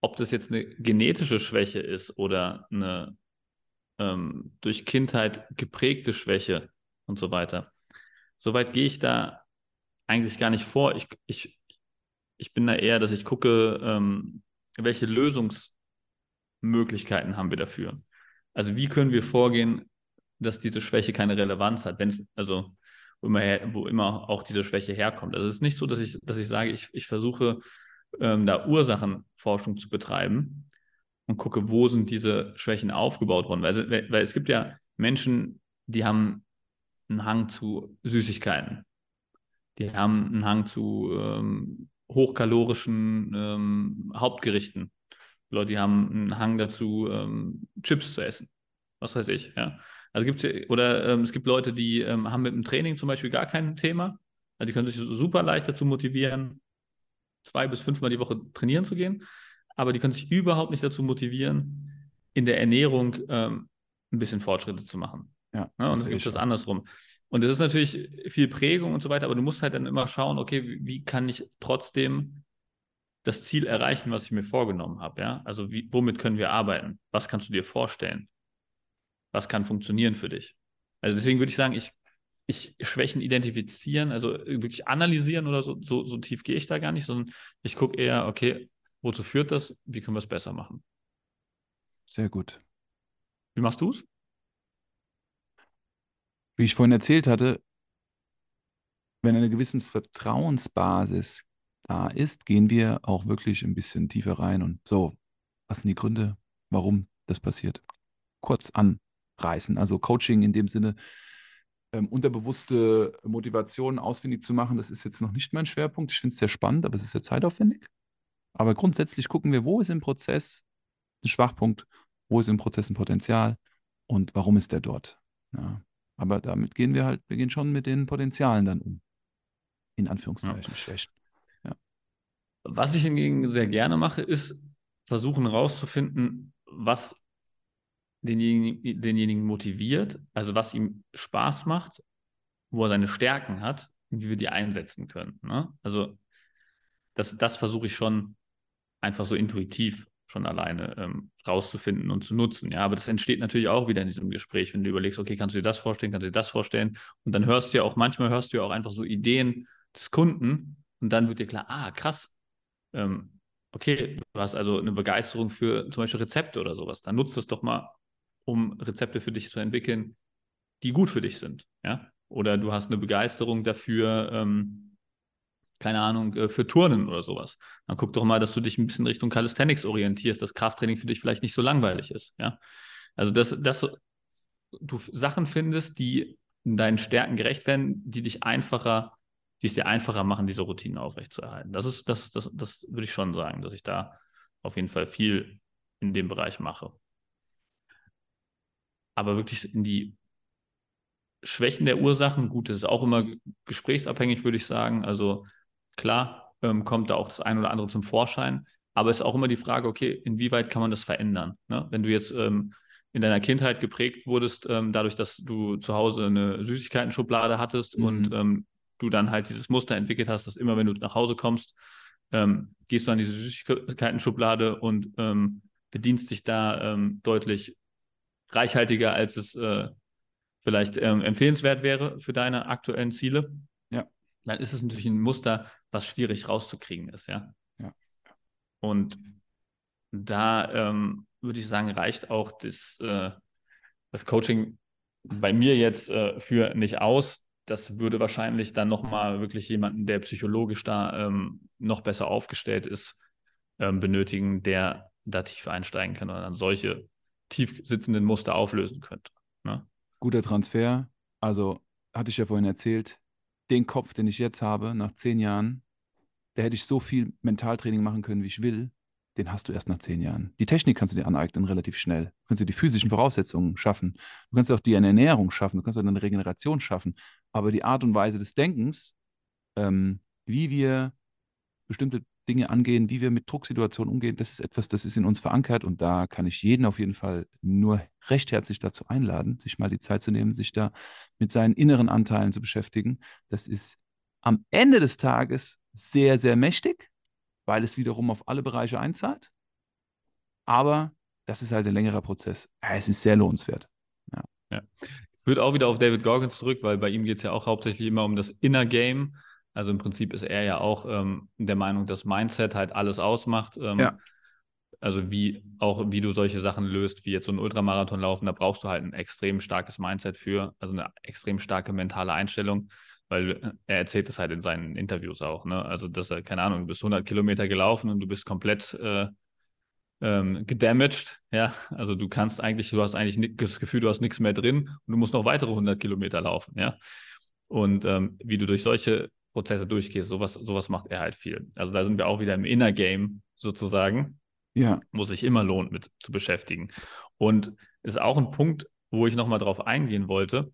A: Ob das jetzt eine genetische Schwäche ist oder eine ähm, durch Kindheit geprägte Schwäche und so weiter. Soweit gehe ich da eigentlich gar nicht vor. Ich, ich, ich bin da eher, dass ich gucke, ähm, welche Lösungsmöglichkeiten haben wir dafür. Also wie können wir vorgehen, dass diese Schwäche keine Relevanz hat, wenn es, also wo immer, her, wo immer auch diese Schwäche herkommt. Also es ist nicht so, dass ich, dass ich sage, ich, ich versuche ähm, da Ursachenforschung zu betreiben, und gucke, wo sind diese Schwächen aufgebaut worden. Weil, weil es gibt ja Menschen, die haben einen Hang zu Süßigkeiten. Die haben einen Hang zu ähm, hochkalorischen ähm, Hauptgerichten. Leute, die haben einen Hang dazu, ähm, Chips zu essen. Was weiß ich, ja. Also gibt's oder ähm, es gibt Leute, die ähm, haben mit dem Training zum Beispiel gar kein Thema. Also die können sich super leicht dazu motivieren, zwei bis fünfmal die Woche trainieren zu gehen aber die können sich überhaupt nicht dazu motivieren, in der Ernährung ähm, ein bisschen Fortschritte zu machen. Ja, ja und dann gibt es das andersrum. Und das ist natürlich viel Prägung und so weiter, aber du musst halt dann immer schauen, okay, wie, wie kann ich trotzdem das Ziel erreichen, was ich mir vorgenommen habe, ja? Also wie, womit können wir arbeiten? Was kannst du dir vorstellen? Was kann funktionieren für dich? Also deswegen würde ich sagen, ich, ich Schwächen identifizieren, also wirklich analysieren oder so, so, so tief gehe ich da gar nicht, sondern ich gucke eher, okay, Wozu führt das? Wie können wir es besser machen?
B: Sehr gut.
A: Wie machst du es?
B: Wie ich vorhin erzählt hatte, wenn eine gewisse Vertrauensbasis da ist, gehen wir auch wirklich ein bisschen tiefer rein und so, was sind die Gründe, warum das passiert? Kurz anreißen. Also Coaching in dem Sinne, ähm, unterbewusste Motivation ausfindig zu machen, das ist jetzt noch nicht mein Schwerpunkt. Ich finde es sehr spannend, aber es ist sehr zeitaufwendig. Aber grundsätzlich gucken wir, wo ist im Prozess ein Schwachpunkt, wo ist im Prozess ein Potenzial und warum ist der dort. Ja. Aber damit gehen wir halt, wir gehen schon mit den Potenzialen dann um. In Anführungszeichen, ja. Schwächen. Ja.
A: Was ich hingegen sehr gerne mache, ist versuchen herauszufinden, was denjenigen, denjenigen motiviert, also was ihm Spaß macht, wo er seine Stärken hat und wie wir die einsetzen können. Ne? Also das, das versuche ich schon einfach so intuitiv schon alleine ähm, rauszufinden und zu nutzen. Ja, aber das entsteht natürlich auch wieder in diesem Gespräch, wenn du überlegst, okay, kannst du dir das vorstellen, kannst du dir das vorstellen? Und dann hörst du ja auch, manchmal hörst du ja auch einfach so Ideen des Kunden und dann wird dir klar, ah, krass, ähm, okay, du hast also eine Begeisterung für zum Beispiel Rezepte oder sowas. Dann nutzt das doch mal, um Rezepte für dich zu entwickeln, die gut für dich sind. Ja? Oder du hast eine Begeisterung dafür, ähm, keine Ahnung, äh, für Turnen oder sowas. Dann guck doch mal, dass du dich ein bisschen Richtung Calisthenics orientierst, dass Krafttraining für dich vielleicht nicht so langweilig ist. Ja? Also, dass, dass du Sachen findest, die deinen Stärken gerecht werden, die dich einfacher, die es dir einfacher machen, diese Routinen aufrechtzuerhalten. Das ist, das, das, das würde ich schon sagen, dass ich da auf jeden Fall viel in dem Bereich mache. Aber wirklich in die Schwächen der Ursachen, gut, das ist auch immer gesprächsabhängig, würde ich sagen. Also klar ähm, kommt da auch das ein oder andere zum Vorschein, aber es ist auch immer die Frage, okay, inwieweit kann man das verändern? Ne? Wenn du jetzt ähm, in deiner Kindheit geprägt wurdest, ähm, dadurch, dass du zu Hause eine Süßigkeiten-Schublade hattest mhm. und ähm, du dann halt dieses Muster entwickelt hast, dass immer, wenn du nach Hause kommst, ähm, gehst du an diese Süßigkeiten-Schublade und ähm, bedienst dich da deutlich reichhaltiger, als es äh, vielleicht ähm, empfehlenswert wäre für deine aktuellen Ziele,
B: ja.
A: dann ist es natürlich ein Muster, was schwierig rauszukriegen ist, ja.
B: ja.
A: Und da ähm, würde ich sagen, reicht auch das, äh, das Coaching bei mir jetzt äh, für nicht aus. Das würde wahrscheinlich dann nochmal wirklich jemanden, der psychologisch da ähm, noch besser aufgestellt ist, ähm, benötigen, der da tief einsteigen kann und dann solche tief sitzenden Muster auflösen könnte. Ne?
B: guter Transfer. Also hatte ich ja vorhin erzählt, den Kopf, den ich jetzt habe, nach zehn Jahren, da hätte ich so viel Mentaltraining machen können, wie ich will. Den hast du erst nach zehn Jahren. Die Technik kannst du dir aneignen relativ schnell. Du kannst dir die physischen Voraussetzungen schaffen. Du kannst auch die Ernährung schaffen. Du kannst auch eine Regeneration schaffen. Aber die Art und Weise des Denkens, ähm, wie wir bestimmte Dinge angehen, wie wir mit Drucksituationen umgehen, das ist etwas, das ist in uns verankert und da kann ich jeden auf jeden Fall nur recht herzlich dazu einladen, sich mal die Zeit zu nehmen, sich da mit seinen inneren Anteilen zu beschäftigen. Das ist am Ende des Tages sehr, sehr mächtig, weil es wiederum auf alle Bereiche einzahlt. Aber das ist halt ein längerer Prozess. Es ist sehr lohnenswert. Ja.
A: ja. Ich würde auch wieder auf David Goggins zurück, weil bei ihm geht es ja auch hauptsächlich immer um das Inner Game. Also im Prinzip ist er ja auch ähm, der Meinung, dass Mindset halt alles ausmacht. Ähm,
B: ja.
A: Also wie auch wie du solche Sachen löst, wie jetzt so ein Ultramarathon laufen, da brauchst du halt ein extrem starkes Mindset für, also eine extrem starke mentale Einstellung, weil er erzählt das halt in seinen Interviews auch, ne? Also dass er keine Ahnung, du bist 100 Kilometer gelaufen und du bist komplett äh, ähm, gedamaged, ja, also du kannst eigentlich, du hast eigentlich das Gefühl, du hast nichts mehr drin und du musst noch weitere 100 Kilometer laufen, ja. Und ähm, wie du durch solche Prozesse durchgehst. Sowas, sowas macht er halt viel. Also da sind wir auch wieder im Inner Game sozusagen.
B: Ja.
A: Wo sich immer lohnt, mit zu beschäftigen. Und ist auch ein Punkt, wo ich nochmal drauf eingehen wollte,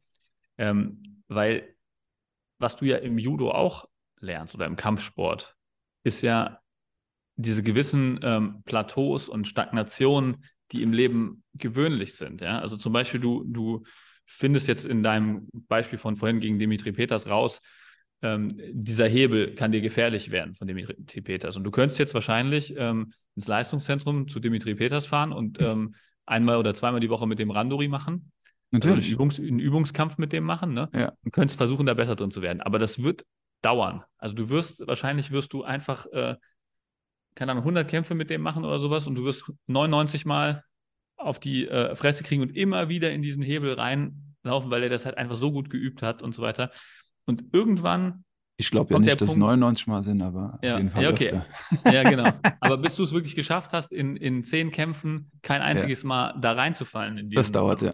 A: ähm, weil was du ja im Judo auch lernst oder im Kampfsport, ist ja diese gewissen ähm, Plateaus und Stagnationen, die im Leben gewöhnlich sind. Ja? Also zum Beispiel, du, du findest jetzt in deinem Beispiel von vorhin gegen Dimitri Peters raus, ähm, dieser Hebel kann dir gefährlich werden von Dimitri Peters. Und du könntest jetzt wahrscheinlich ähm, ins Leistungszentrum zu Dimitri Peters fahren und ähm, einmal oder zweimal die Woche mit dem Randori machen.
B: Natürlich.
A: Also einen, Übungs-, einen, Übungskampf mit dem machen. Ne?
B: Ja.
A: Und könntest versuchen, da besser drin zu werden. Aber das wird dauern. Also du wirst, wahrscheinlich wirst du einfach, äh, keine Ahnung, 100 Kämpfe mit dem machen oder sowas und du wirst 99 Mal auf die äh, Fresse kriegen und immer wieder in diesen Hebel reinlaufen, weil er das halt einfach so gut geübt hat und so weiter. Und irgendwann.
B: Ich glaube ja nicht, dass es 99 Mal sind, aber
A: ja,
B: auf jeden Fall
A: ja, okay.
B: öfter.
A: Ja, genau. Aber bis du es wirklich geschafft hast, in, in zehn Kämpfen kein einziges ja. Mal da reinzufallen. In
B: das dauert, ja.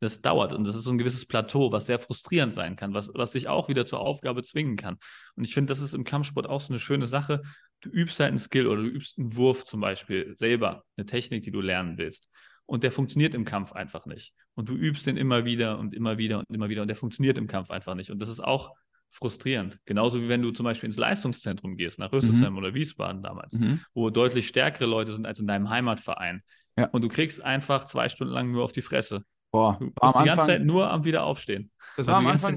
A: Das dauert. Und das ist so ein gewisses Plateau, was sehr frustrierend sein kann, was, was dich auch wieder zur Aufgabe zwingen kann. Und ich finde, das ist im Kampfsport auch so eine schöne Sache. Du übst halt einen Skill oder du übst einen Wurf zum Beispiel selber, eine Technik, die du lernen willst und der funktioniert im Kampf einfach nicht. Und du übst den immer wieder und immer wieder und immer wieder und der funktioniert im Kampf einfach nicht. Und das ist auch frustrierend. Genauso wie wenn du zum Beispiel ins Leistungszentrum gehst, nach Rüsselsheim mhm. oder Wiesbaden damals, mhm. wo deutlich stärkere Leute sind als in deinem Heimatverein.
B: Ja.
A: Und du kriegst einfach zwei Stunden lang nur auf die Fresse.
B: Boah,
A: du bist die Anfang, ganze Zeit nur am Wiederaufstehen.
B: Das war am Anfang,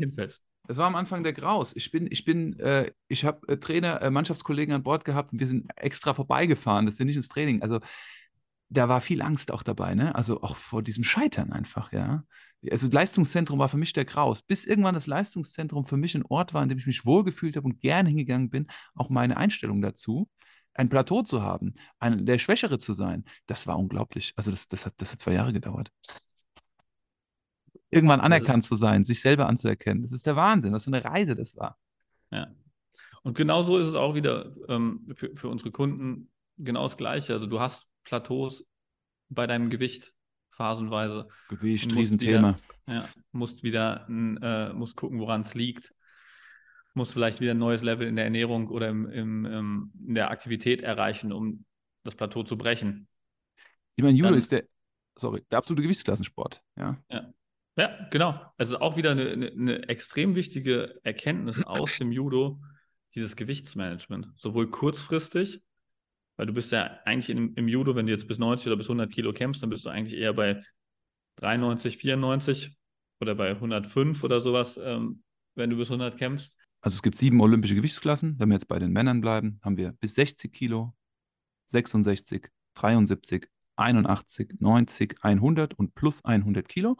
B: das war am Anfang der Graus. Ich bin, ich bin, äh, ich habe äh, Trainer, äh, Mannschaftskollegen an Bord gehabt und wir sind extra vorbeigefahren, dass wir nicht ins Training. Also da war viel Angst auch dabei, ne? Also auch vor diesem Scheitern einfach, ja. Also Leistungszentrum war für mich der Graus, bis irgendwann das Leistungszentrum für mich ein Ort war, in dem ich mich wohlgefühlt habe und gern hingegangen bin, auch meine Einstellung dazu, ein Plateau zu haben, ein, der Schwächere zu sein, das war unglaublich. Also das, das, hat, das hat zwei Jahre gedauert. Irgendwann anerkannt zu sein, sich selber anzuerkennen, das ist der Wahnsinn, was für eine Reise das war.
A: Ja. Und genauso ist es auch wieder ähm, für, für unsere Kunden genau das Gleiche. Also du hast Plateaus bei deinem Gewicht phasenweise.
B: Gewicht, Riesenthema.
A: Wieder, ja, musst wieder, äh, musst gucken, woran es liegt. Musst vielleicht wieder ein neues Level in der Ernährung oder im, im, im, in der Aktivität erreichen, um das Plateau zu brechen.
B: Ich meine, Judo Dann, ist der, sorry, der absolute Gewichtsklassensport. Ja.
A: ja. Ja, genau. Also auch wieder eine, eine, eine extrem wichtige Erkenntnis aus dem Judo, dieses Gewichtsmanagement. Sowohl kurzfristig, weil du bist ja eigentlich im, im Judo, wenn du jetzt bis 90 oder bis 100 Kilo kämpfst, dann bist du eigentlich eher bei 93, 94 oder bei 105 oder sowas, ähm, wenn du bis 100 kämpfst.
B: Also es gibt sieben olympische Gewichtsklassen. Wenn wir jetzt bei den Männern bleiben, haben wir bis 60 Kilo, 66, 73, 81, 90, 100 und plus 100 Kilo.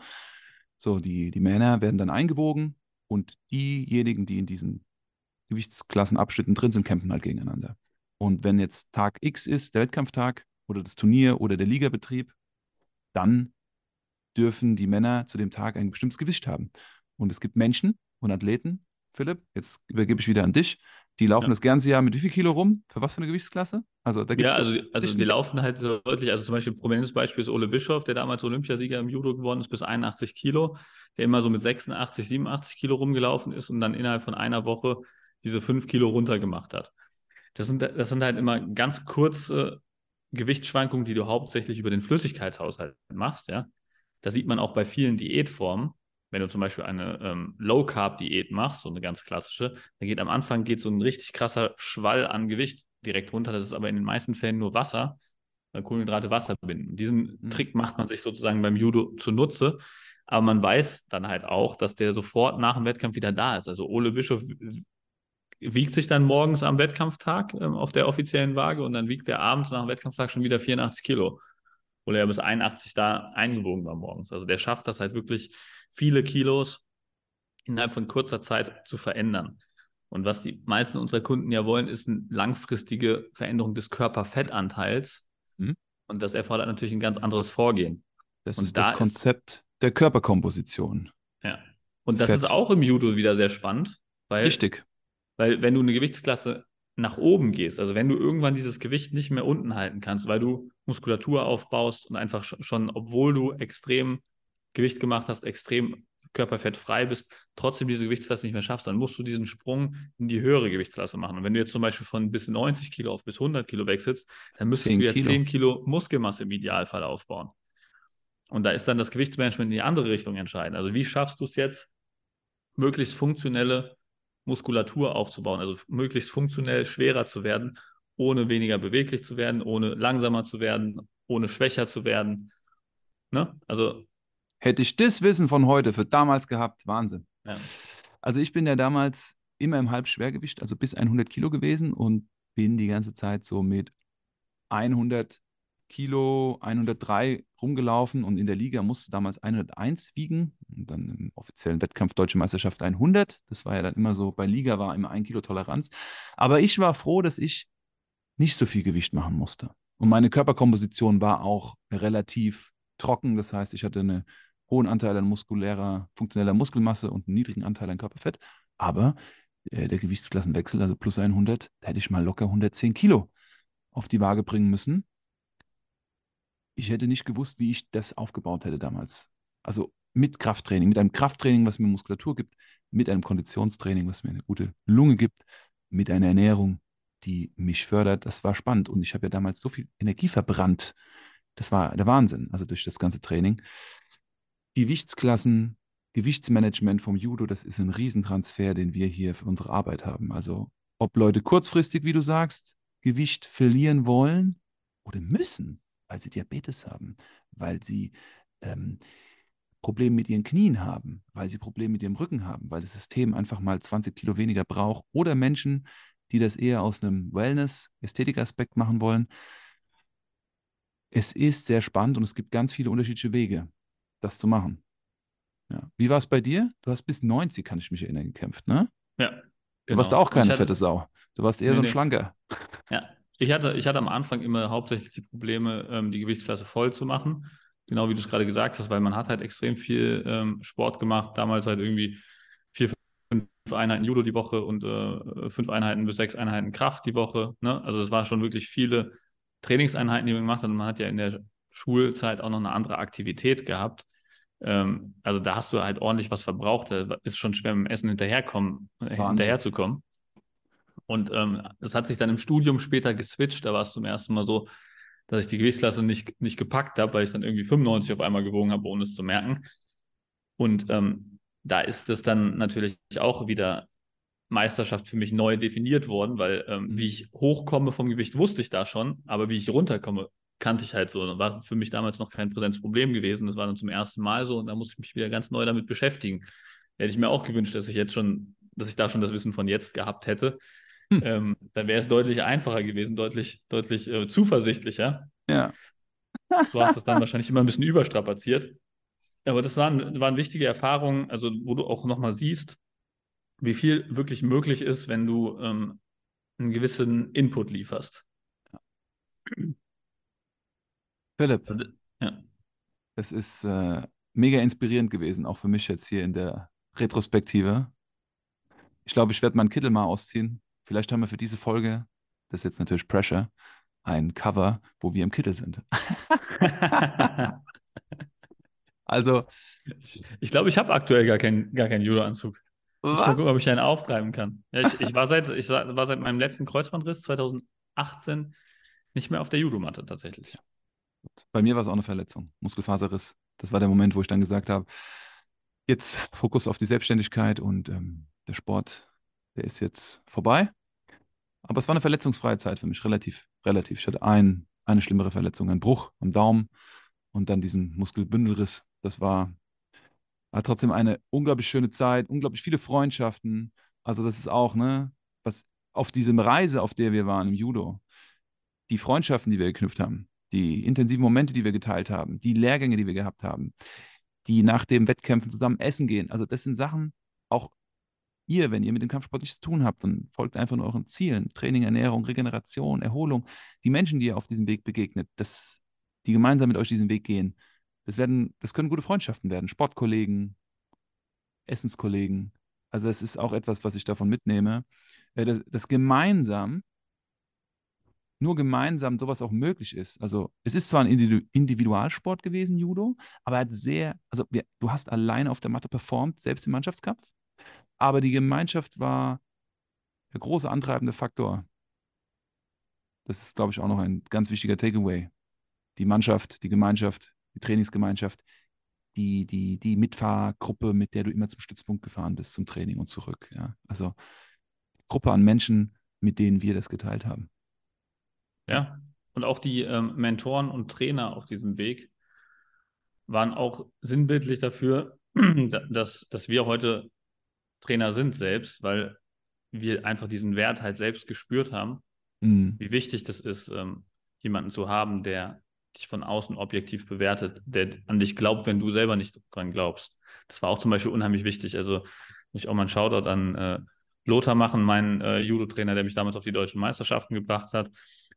B: So, die, die Männer werden dann eingewogen und diejenigen, die in diesen Gewichtsklassenabschnitten drin sind, kämpfen halt gegeneinander. Und wenn jetzt Tag X ist, der Wettkampftag oder das Turnier oder der Ligabetrieb, dann dürfen die Männer zu dem Tag ein bestimmtes Gewicht haben. Und es gibt Menschen und Athleten, Philipp, jetzt übergebe ich wieder an dich, die laufen ja. das ganze Jahr mit wie viel Kilo rum? Für was für eine Gewichtsklasse?
A: Also da gibt's ja, also, also die laufen halt so deutlich, also zum Beispiel ein prominentes Beispiel ist Ole Bischof, der damals Olympiasieger im Judo geworden ist, bis 81 Kilo, der immer so mit 86, 87 Kilo rumgelaufen ist und dann innerhalb von einer Woche diese 5 Kilo runtergemacht hat. Das sind, das sind halt immer ganz kurze Gewichtsschwankungen, die du hauptsächlich über den Flüssigkeitshaushalt machst, ja. Da sieht man auch bei vielen Diätformen, wenn du zum Beispiel eine ähm, Low-Carb-Diät machst, so eine ganz klassische, dann geht am Anfang geht so ein richtig krasser Schwall an Gewicht direkt runter. Das ist aber in den meisten Fällen nur Wasser, weil Kohlenhydrate Wasser binden. Diesen mhm. Trick macht man sich sozusagen beim Judo zunutze. Aber man weiß dann halt auch, dass der sofort nach dem Wettkampf wieder da ist. Also Ole Bischof wiegt sich dann morgens am Wettkampftag ähm, auf der offiziellen Waage und dann wiegt er abends nach dem Wettkampftag schon wieder 84 Kilo. Obwohl er bis 81 da eingewogen war morgens. Also der schafft das halt wirklich viele Kilos innerhalb von kurzer Zeit zu verändern. Und was die meisten unserer Kunden ja wollen, ist eine langfristige Veränderung des Körperfettanteils. Mhm. Und das erfordert natürlich ein ganz anderes Vorgehen.
B: Das und ist da das Konzept ist, der Körperkomposition.
A: Ja. Und das Fett. ist auch im Judo wieder sehr spannend.
B: Weil richtig.
A: Weil wenn du eine Gewichtsklasse nach oben gehst, also wenn du irgendwann dieses Gewicht nicht mehr unten halten kannst, weil du Muskulatur aufbaust und einfach schon, obwohl du extrem Gewicht gemacht hast, extrem körperfettfrei bist, trotzdem diese Gewichtsklasse nicht mehr schaffst, dann musst du diesen Sprung in die höhere Gewichtsklasse machen. Und wenn du jetzt zum Beispiel von bis 90 Kilo auf bis 100 Kilo wechselst, dann müsstest du ja Kilo. 10 Kilo Muskelmasse im Idealfall aufbauen. Und da ist dann das Gewichtsmanagement in die andere Richtung entscheidend. Also wie schaffst du es jetzt, möglichst funktionelle Muskulatur aufzubauen, also möglichst funktionell schwerer zu werden, ohne weniger beweglich zu werden, ohne langsamer zu werden, ohne schwächer zu werden. Ne? Also
B: hätte ich das Wissen von heute für damals gehabt, Wahnsinn. Ja. Also ich bin ja damals immer im Halbschwergewicht, also bis 100 Kilo gewesen und bin die ganze Zeit so mit 100 Kilo, 103 rumgelaufen und in der Liga musste damals 101 wiegen und dann im offiziellen Wettkampf Deutsche Meisterschaft 100. Das war ja dann immer so, bei Liga war immer ein Kilo Toleranz. Aber ich war froh, dass ich nicht so viel Gewicht machen musste. Und meine Körperkomposition war auch relativ trocken. Das heißt, ich hatte einen hohen Anteil an muskulärer, funktioneller Muskelmasse und einen niedrigen Anteil an Körperfett. Aber äh, der Gewichtsklassenwechsel, also plus 100, da hätte ich mal locker 110 Kilo auf die Waage bringen müssen ich hätte nicht gewusst, wie ich das aufgebaut hätte damals. Also mit Krafttraining, mit einem Krafttraining, was mir Muskulatur gibt, mit einem Konditionstraining, was mir eine gute Lunge gibt, mit einer Ernährung, die mich fördert. Das war spannend und ich habe ja damals so viel Energie verbrannt. Das war der Wahnsinn, also durch das ganze Training. Gewichtsklassen, Gewichtsmanagement vom Judo, das ist ein Riesentransfer, den wir hier für unsere Arbeit haben. Also ob Leute kurzfristig, wie du sagst, Gewicht verlieren wollen oder müssen, weil sie Diabetes haben, weil sie ähm, Probleme mit ihren Knien haben, weil sie Probleme mit ihrem Rücken haben, weil das System einfach mal 20 Kilo weniger braucht oder Menschen, die das eher aus einem Wellness-Ästhetik-Aspekt machen wollen. es ist sehr spannend und es gibt ganz viele unterschiedliche Wege, das zu machen. Ja. Wie war es bei dir? Du hast bis 90, kann ich mich erinnern, gekämpft, ne?
A: Ja.
B: Du
A: Genau.
B: warst auch
A: Und
B: keine
A: hatte-
B: fette Sau. Du warst eher
A: Nee,
B: so ein
A: nee.
B: Schlanker.
A: Ich hatte, ich hatte am Anfang immer hauptsächlich die Probleme, ähm, die Gewichtsklasse voll zu machen. Genau wie du es gerade gesagt hast, weil man hat halt extrem viel ähm, Sport gemacht. Damals halt irgendwie vier, fünf Einheiten Judo die Woche und äh, fünf Einheiten bis sechs Einheiten Kraft die Woche. Ne? Also es war schon wirklich viele Trainingseinheiten, die man gemacht hat. Und man hat ja in der Schulzeit auch noch eine andere Aktivität gehabt. Ähm, also da hast du halt ordentlich was verbraucht. Da ist schon schwer mit dem Essen hinterherkommen, äh,
B: Wahnsinn.
A: hinterherzukommen. Und ähm, das hat sich dann im Studium später geswitcht. Da war es zum ersten Mal so, dass ich die Gewichtsklasse nicht, nicht gepackt habe, weil ich dann irgendwie 95 auf einmal gewogen habe, ohne es zu merken. Und ähm, da ist es dann natürlich auch wieder Meisterschaft für mich neu definiert worden, weil ähm,
B: Mhm.
A: wie ich hochkomme vom Gewicht wusste ich da schon, aber wie ich runterkomme, kannte ich halt so. War für mich damals noch kein Präsenzproblem gewesen. Das war dann zum ersten Mal so und da musste ich mich wieder ganz neu damit beschäftigen. Hätte ich mir auch gewünscht, dass ich jetzt schon, dass ich da schon das Wissen von jetzt gehabt hätte.
B: Hm.
A: Ähm, dann wäre es deutlich einfacher gewesen, deutlich, deutlich äh, zuversichtlicher.
B: Ja.
A: Du hast es dann wahrscheinlich immer ein bisschen überstrapaziert. Aber das waren, waren wichtige Erfahrungen, also wo du auch nochmal siehst, wie viel wirklich möglich ist, wenn du ähm, einen gewissen Input lieferst.
B: Philipp,
A: Ja.
B: es ist äh, mega inspirierend gewesen, auch für mich jetzt hier in der Retrospektive. Ich glaube, ich werde meinen Kittel mal ausziehen. Vielleicht haben wir für diese Folge, das ist jetzt natürlich Pressure, ein Cover, wo wir im Kittel sind. Also,
A: Ich glaube, ich habe aktuell gar keinen gar keinen Judo-Anzug. Ich mal gucken, ob ich einen auftreiben kann. Ja, ich, ich, war seit, ich war seit meinem letzten Kreuzbandriss 2018 nicht mehr auf der Judomatte tatsächlich.
B: Bei mir war es auch eine Verletzung, Muskelfaserriss. Das war der Moment, wo ich dann gesagt habe, jetzt Fokus auf die Selbstständigkeit und ähm, der Sport, der ist jetzt vorbei. Aber es war eine verletzungsfreie Zeit für mich, relativ, relativ. Ich hatte ein, eine schlimmere Verletzung, einen Bruch am Daumen und dann diesen Muskelbündelriss. Das war, war trotzdem eine unglaublich schöne Zeit, unglaublich viele Freundschaften. Also das ist auch, ne, was auf diesem Reise, auf der wir waren im Judo, die Freundschaften, die wir geknüpft haben, die intensiven Momente, die wir geteilt haben, die Lehrgänge, die wir gehabt haben, die nach dem Wettkämpfen zusammen essen gehen. Also das sind Sachen, auch ihr, wenn ihr mit dem Kampfsport nichts zu tun habt, dann folgt einfach nur euren Zielen. Training, Ernährung, Regeneration, Erholung. Die Menschen, die ihr auf diesem Weg begegnet, das, die gemeinsam mit euch diesen Weg gehen, das werden, das können gute Freundschaften werden. Sportkollegen, Essenskollegen. Also das ist auch etwas, was ich davon mitnehme. Äh, Das, das gemeinsam nur gemeinsam sowas auch möglich ist. Also es ist zwar ein Individu Individualsport gewesen, Judo, aber er hat sehr, also du hast alleine auf der Matte performt, selbst im Mannschaftskampf, aber die Gemeinschaft war der große antreibende Faktor. Das ist, glaube ich, auch noch ein ganz wichtiger Takeaway. Die Mannschaft, die Gemeinschaft, die Trainingsgemeinschaft, die, die, die Mitfahrgruppe, mit der du immer zum Stützpunkt gefahren bist, zum Training und zurück. Ja. Also Gruppe an Menschen, mit denen wir das geteilt haben.
A: Ja, und auch die ähm, Mentoren und Trainer auf diesem Weg waren auch sinnbildlich dafür, dass, dass wir heute Trainer sind selbst, weil wir einfach diesen Wert halt selbst gespürt haben,
B: Mhm.
A: wie wichtig das ist, ähm, jemanden zu haben, der dich von außen objektiv bewertet, der an dich glaubt, wenn du selber nicht dran glaubst. Das war auch zum Beispiel unheimlich wichtig. Also muss ich auch mal einen Shoutout an äh, Lothar machen, meinen äh, Judo-Trainer, der mich damals auf die deutschen Meisterschaften gebracht hat,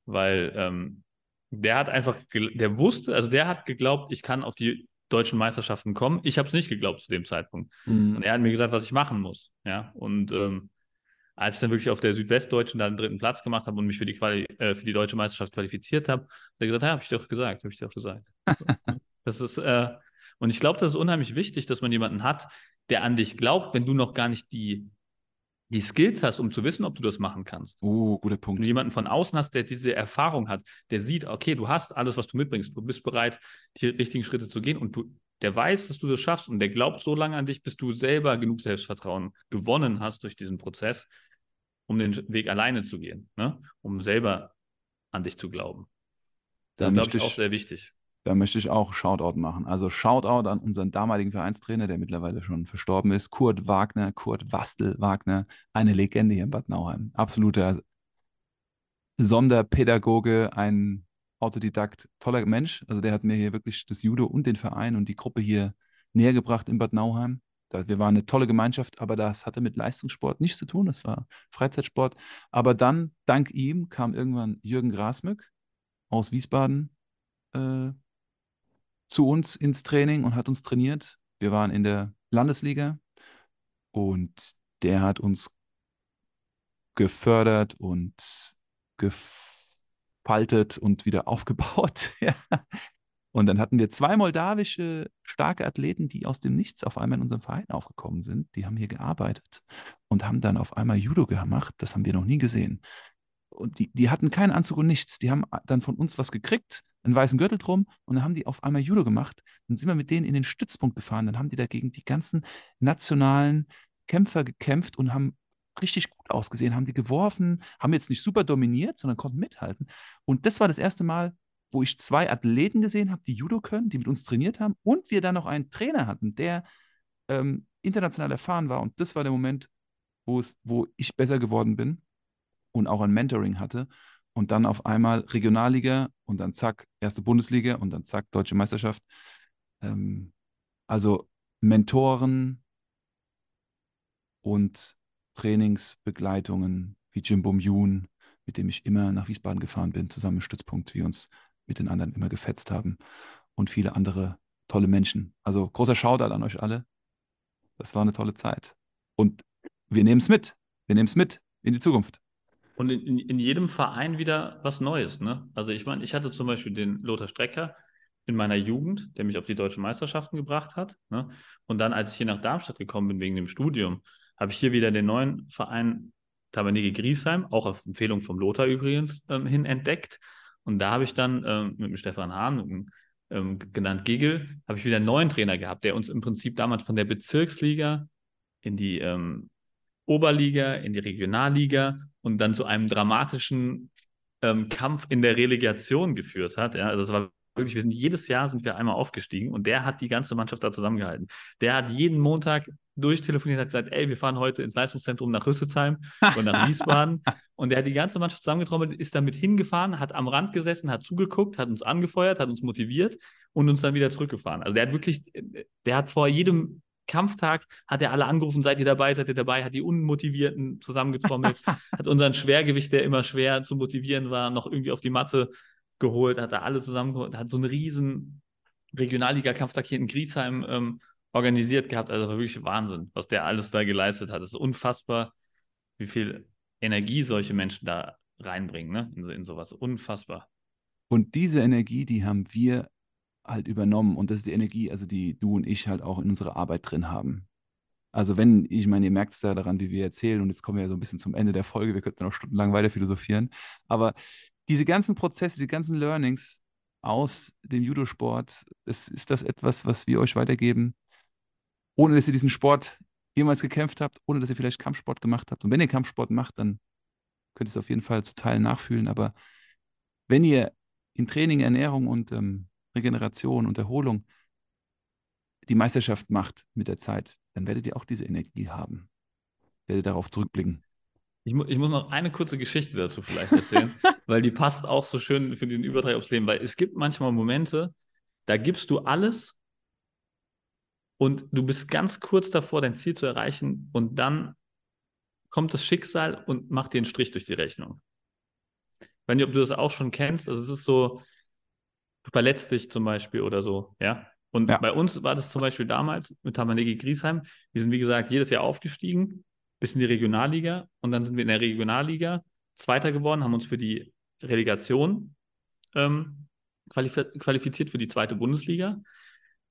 A: weil ähm, der hat einfach, der wusste, also der hat geglaubt, ich kann auf die deutschen Meisterschaften kommen. Ich habe es nicht geglaubt zu dem Zeitpunkt.
B: Mhm.
A: Und er hat mir gesagt, was ich machen muss. Ja, und ähm, als ich dann wirklich auf der Südwestdeutschen da den dritten Platz gemacht habe und mich für die, Quali äh, für die deutsche Meisterschaft qualifiziert habe, hat er gesagt, ja, habe ich dir auch gesagt, habe ich dir auch gesagt. das ist, äh, und ich glaube, das ist unheimlich wichtig, dass man jemanden hat, der an dich glaubt, wenn du noch gar nicht die, die Skills hast, um zu wissen, ob du das machen kannst.
B: Oh, guter
A: Wenn
B: Punkt.
A: du jemanden von außen hast, der diese Erfahrung hat, der sieht, okay, du hast alles, was du mitbringst, du bist bereit, die richtigen Schritte zu gehen und du, der weiß, dass du das schaffst und der glaubt so lange an dich, bis du selber genug Selbstvertrauen gewonnen hast durch diesen Prozess, um den Weg alleine zu gehen, ne? um selber an dich zu glauben.
B: Da
A: Das ist, glaube ich, auch sehr wichtig.
B: Da möchte ich auch Shoutout machen. Also Shoutout an unseren damaligen Vereinstrainer, der mittlerweile schon verstorben ist, Kurt Wagner, Kurt Wastel Wagner, eine Legende hier in Bad Nauheim. Absoluter Sonderpädagoge, ein Autodidakt, toller Mensch. Also der hat mir hier wirklich das Judo und den Verein und die Gruppe hier näher gebracht in Bad Nauheim. Wir waren eine tolle Gemeinschaft, aber das hatte mit Leistungssport nichts zu tun. Das war Freizeitsport. Aber dann, dank ihm, kam irgendwann Jürgen Grasmück aus Wiesbaden äh, zu uns ins Training und hat uns trainiert. Wir waren in der Landesliga und der hat uns gefördert und gefaltet und wieder aufgebaut. Und dann hatten wir zwei moldawische starke Athleten, die aus dem Nichts auf einmal in unserem Verein aufgekommen sind. Die haben hier gearbeitet und haben dann auf einmal Judo gemacht. Das haben wir noch nie gesehen. Und die, die hatten keinen Anzug und nichts. Die haben dann von uns was gekriegt, einen weißen Gürtel drum, und dann haben die auf einmal Judo gemacht. Dann sind wir mit denen in den Stützpunkt gefahren. Dann haben die dagegen die ganzen nationalen Kämpfer gekämpft und haben richtig gut ausgesehen, haben die geworfen, haben jetzt nicht super dominiert, sondern konnten mithalten. Und das war das erste Mal, wo ich zwei Athleten gesehen habe, die Judo können, die mit uns trainiert haben und wir dann noch einen Trainer hatten, der ähm, international erfahren war. Und das war der Moment, wo ich besser geworden bin und auch ein Mentoring hatte. Und dann auf einmal Regionalliga und dann zack, erste Bundesliga und dann zack, deutsche Meisterschaft. Ähm, also Mentoren und Trainingsbegleitungen wie Jim Bum mit dem ich immer nach Wiesbaden gefahren bin, zusammen im Stützpunkt, wie uns mit den anderen immer gefetzt haben und viele andere tolle Menschen. Also großer Shoutout an euch alle. Das war eine tolle Zeit. Und wir nehmen es mit. Wir nehmen es mit in die Zukunft.
A: Und in, in, jedem Verein wieder was Neues. Ne? Also ich meine, ich hatte zum Beispiel den Lothar Strecker in meiner Jugend, der mich auf die deutschen Meisterschaften gebracht hat. Ne? Und dann, als ich hier nach Darmstadt gekommen bin wegen dem Studium, habe ich hier wieder den neuen Verein Tabernege Griesheim, auch auf Empfehlung vom Lothar übrigens, ähm, hin entdeckt. Und da habe ich dann ähm, mit dem Stefan Hahn, ähm, genannt Gigel, habe ich wieder einen neuen Trainer gehabt, der uns im Prinzip damals von der Bezirksliga in die ähm, Oberliga, in die Regionalliga und dann zu einem dramatischen ähm, Kampf in der Relegation geführt hat. Ja? Also es war wirklich, wir sind jedes Jahr sind wir einmal aufgestiegen und der hat die ganze Mannschaft da zusammengehalten. Der hat jeden Montag durchtelefoniert, hat gesagt, ey, wir fahren heute ins Leistungszentrum nach Rüsselsheim und nach Wiesbaden. und der hat die ganze Mannschaft zusammengetrommelt, ist damit hingefahren, hat am Rand gesessen, hat zugeguckt, hat uns angefeuert, hat uns motiviert und uns dann wieder zurückgefahren. Also der hat wirklich, der hat vor jedem Kampftag hat er alle angerufen, seid ihr dabei, seid ihr dabei, hat die Unmotivierten zusammengetrommelt, hat unseren Schwergewicht, der immer schwer zu motivieren war, noch irgendwie auf die Matte geholt, hat er alle zusammengeholt, hat so einen riesen Regionalliga-Kampftag hier in Griesheim ähm, organisiert gehabt. Also war wirklich Wahnsinn, was der alles da geleistet hat. Es ist unfassbar, wie viel Energie solche Menschen da reinbringen, ne? In, in sowas. Unfassbar.
B: Und diese Energie, die haben wir halt übernommen. Und das ist die Energie, also die du und ich halt auch in unserer Arbeit drin haben. Also wenn, ich meine, ihr merkt es ja daran, wie wir erzählen, und jetzt kommen wir ja so ein bisschen zum Ende der Folge, wir könnten noch stundenlang weiter philosophieren, aber diese ganzen Prozesse, die ganzen Learnings aus dem Judosport, das ist das etwas, was wir euch weitergeben, ohne dass ihr diesen Sport jemals gekämpft habt, ohne dass ihr vielleicht Kampfsport gemacht habt. Und wenn ihr Kampfsport macht, dann könnt ihr es auf jeden Fall zu Teilen nachfühlen. Aber wenn ihr in Training, Ernährung und ähm, Regeneration und Erholung die Meisterschaft macht mit der Zeit, dann werdet ihr auch diese Energie haben. Werdet darauf zurückblicken.
A: Ich, mu ich, muss noch eine kurze Geschichte dazu vielleicht erzählen, weil die passt auch so schön für diesen Übertrag aufs Leben, weil es gibt manchmal Momente, da gibst du alles und du bist ganz kurz davor, dein Ziel zu erreichen und dann kommt das Schicksal und macht dir einen Strich durch die Rechnung. Ich weiß nicht, ob du das auch schon kennst. Also es ist so, du verletzt dich zum Beispiel oder so, ja. Und ja. bei uns war das zum Beispiel damals mit Tamanegi Griesheim. Wir sind, wie gesagt, jedes Jahr aufgestiegen bis in die Regionalliga und dann sind wir in der Regionalliga Zweiter geworden, haben uns für die Relegation ähm, qualif qualifiziert für die zweite Bundesliga,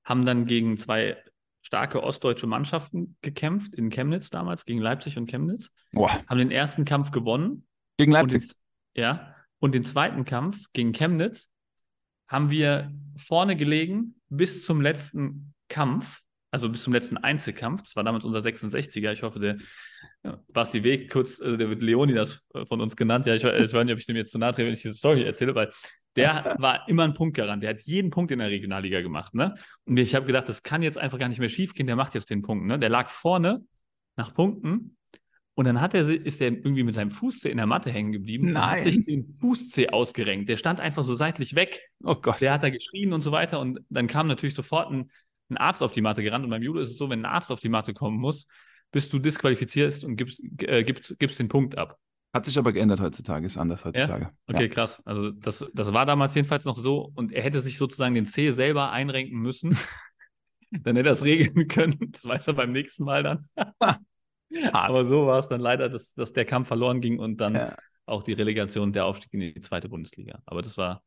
A: haben dann gegen zwei starke ostdeutsche Mannschaften gekämpft, in Chemnitz damals, gegen Leipzig und Chemnitz. Boah. Haben den ersten Kampf gewonnen.
B: Gegen Leipzig?
A: Und den, ja. Und den zweiten Kampf gegen Chemnitz haben wir vorne gelegen bis zum letzten Kampf also bis zum letzten Einzelkampf. Das war damals unser 66er. Ich hoffe, der ja, Basti Weg, kurz, also der wird Leonidas von uns genannt. Ja, ich, ich weiß nicht, ob ich dem jetzt zu nahe trete, wenn ich diese Story erzähle, weil der war immer ein Punktgarant. Der hat jeden Punkt in der Regionalliga gemacht. Ne? Und ich habe gedacht, das kann jetzt einfach gar nicht mehr schief gehen. Der macht jetzt den Punkt. Ne? Der lag vorne nach Punkten Und dann hat er, ist er irgendwie mit seinem Fußzeh in der Matte hängen geblieben und hat
B: Nein.
A: sich den Fußzeh ausgerenkt. Der stand einfach so seitlich weg.
B: Oh Gott.
A: Der hat da geschrien und so weiter. Und dann kam natürlich sofort ein, ein Arzt auf die Matte gerannt. Und beim Judo ist es so, wenn ein Arzt auf die Matte kommen muss, bist du disqualifizierst und gibst, äh, gibst, gibst den Punkt ab.
B: Hat sich aber geändert heutzutage, ist anders heutzutage.
A: Okay,
B: Ja.
A: krass. Also das, das war damals jedenfalls noch so. Und er hätte sich sozusagen den Zeh selber einrenken müssen. dann hätte er es regeln können. Das weiß er beim nächsten Mal dann. Aber so war es dann leider, dass, dass der Kampf verloren ging und dann
B: Ja.
A: auch die Relegation, der Aufstieg in die zweite Bundesliga. Aber das war,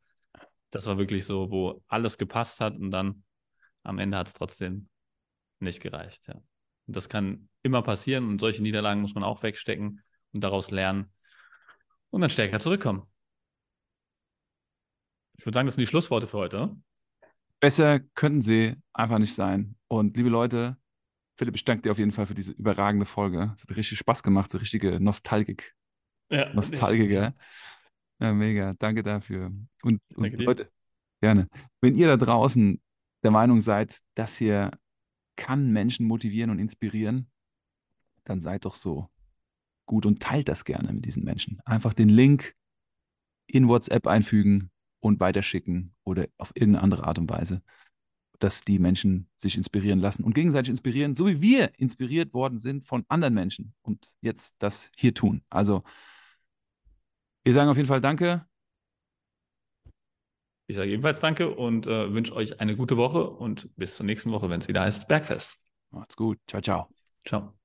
A: das war wirklich so, wo alles gepasst hat und dann am Ende hat es trotzdem nicht gereicht. Ja. Und das kann immer passieren und solche Niederlagen muss man auch wegstecken und daraus lernen und dann stärker zurückkommen. Ich würde sagen, das sind die Schlussworte für heute.
B: Besser könnten sie einfach nicht sein. Und liebe Leute, Philipp, ich danke dir auf jeden Fall für diese überragende Folge. Es hat richtig Spaß gemacht, so richtige Nostalgik,
A: Ja,
B: Nostalgiker. Ja, mega. Danke dafür. Und, und
A: Danke dir.
B: Leute, gerne. Wenn ihr da draußen der Meinung seid, das hier kann Menschen motivieren und inspirieren, dann seid doch so gut und teilt das gerne mit diesen Menschen. Einfach den Link in WhatsApp einfügen und weiterschicken oder auf irgendeine andere Art und Weise, dass die Menschen sich inspirieren lassen und gegenseitig inspirieren, so wie wir inspiriert worden sind von anderen Menschen und jetzt das hier tun. Also wir sagen auf jeden Fall Danke.
A: Ich sage ebenfalls Danke und äh, wünsche euch eine gute Woche und bis zur nächsten Woche, wenn es wieder heißt Bergfest.
B: Macht's gut. Ciao, ciao.
A: Ciao.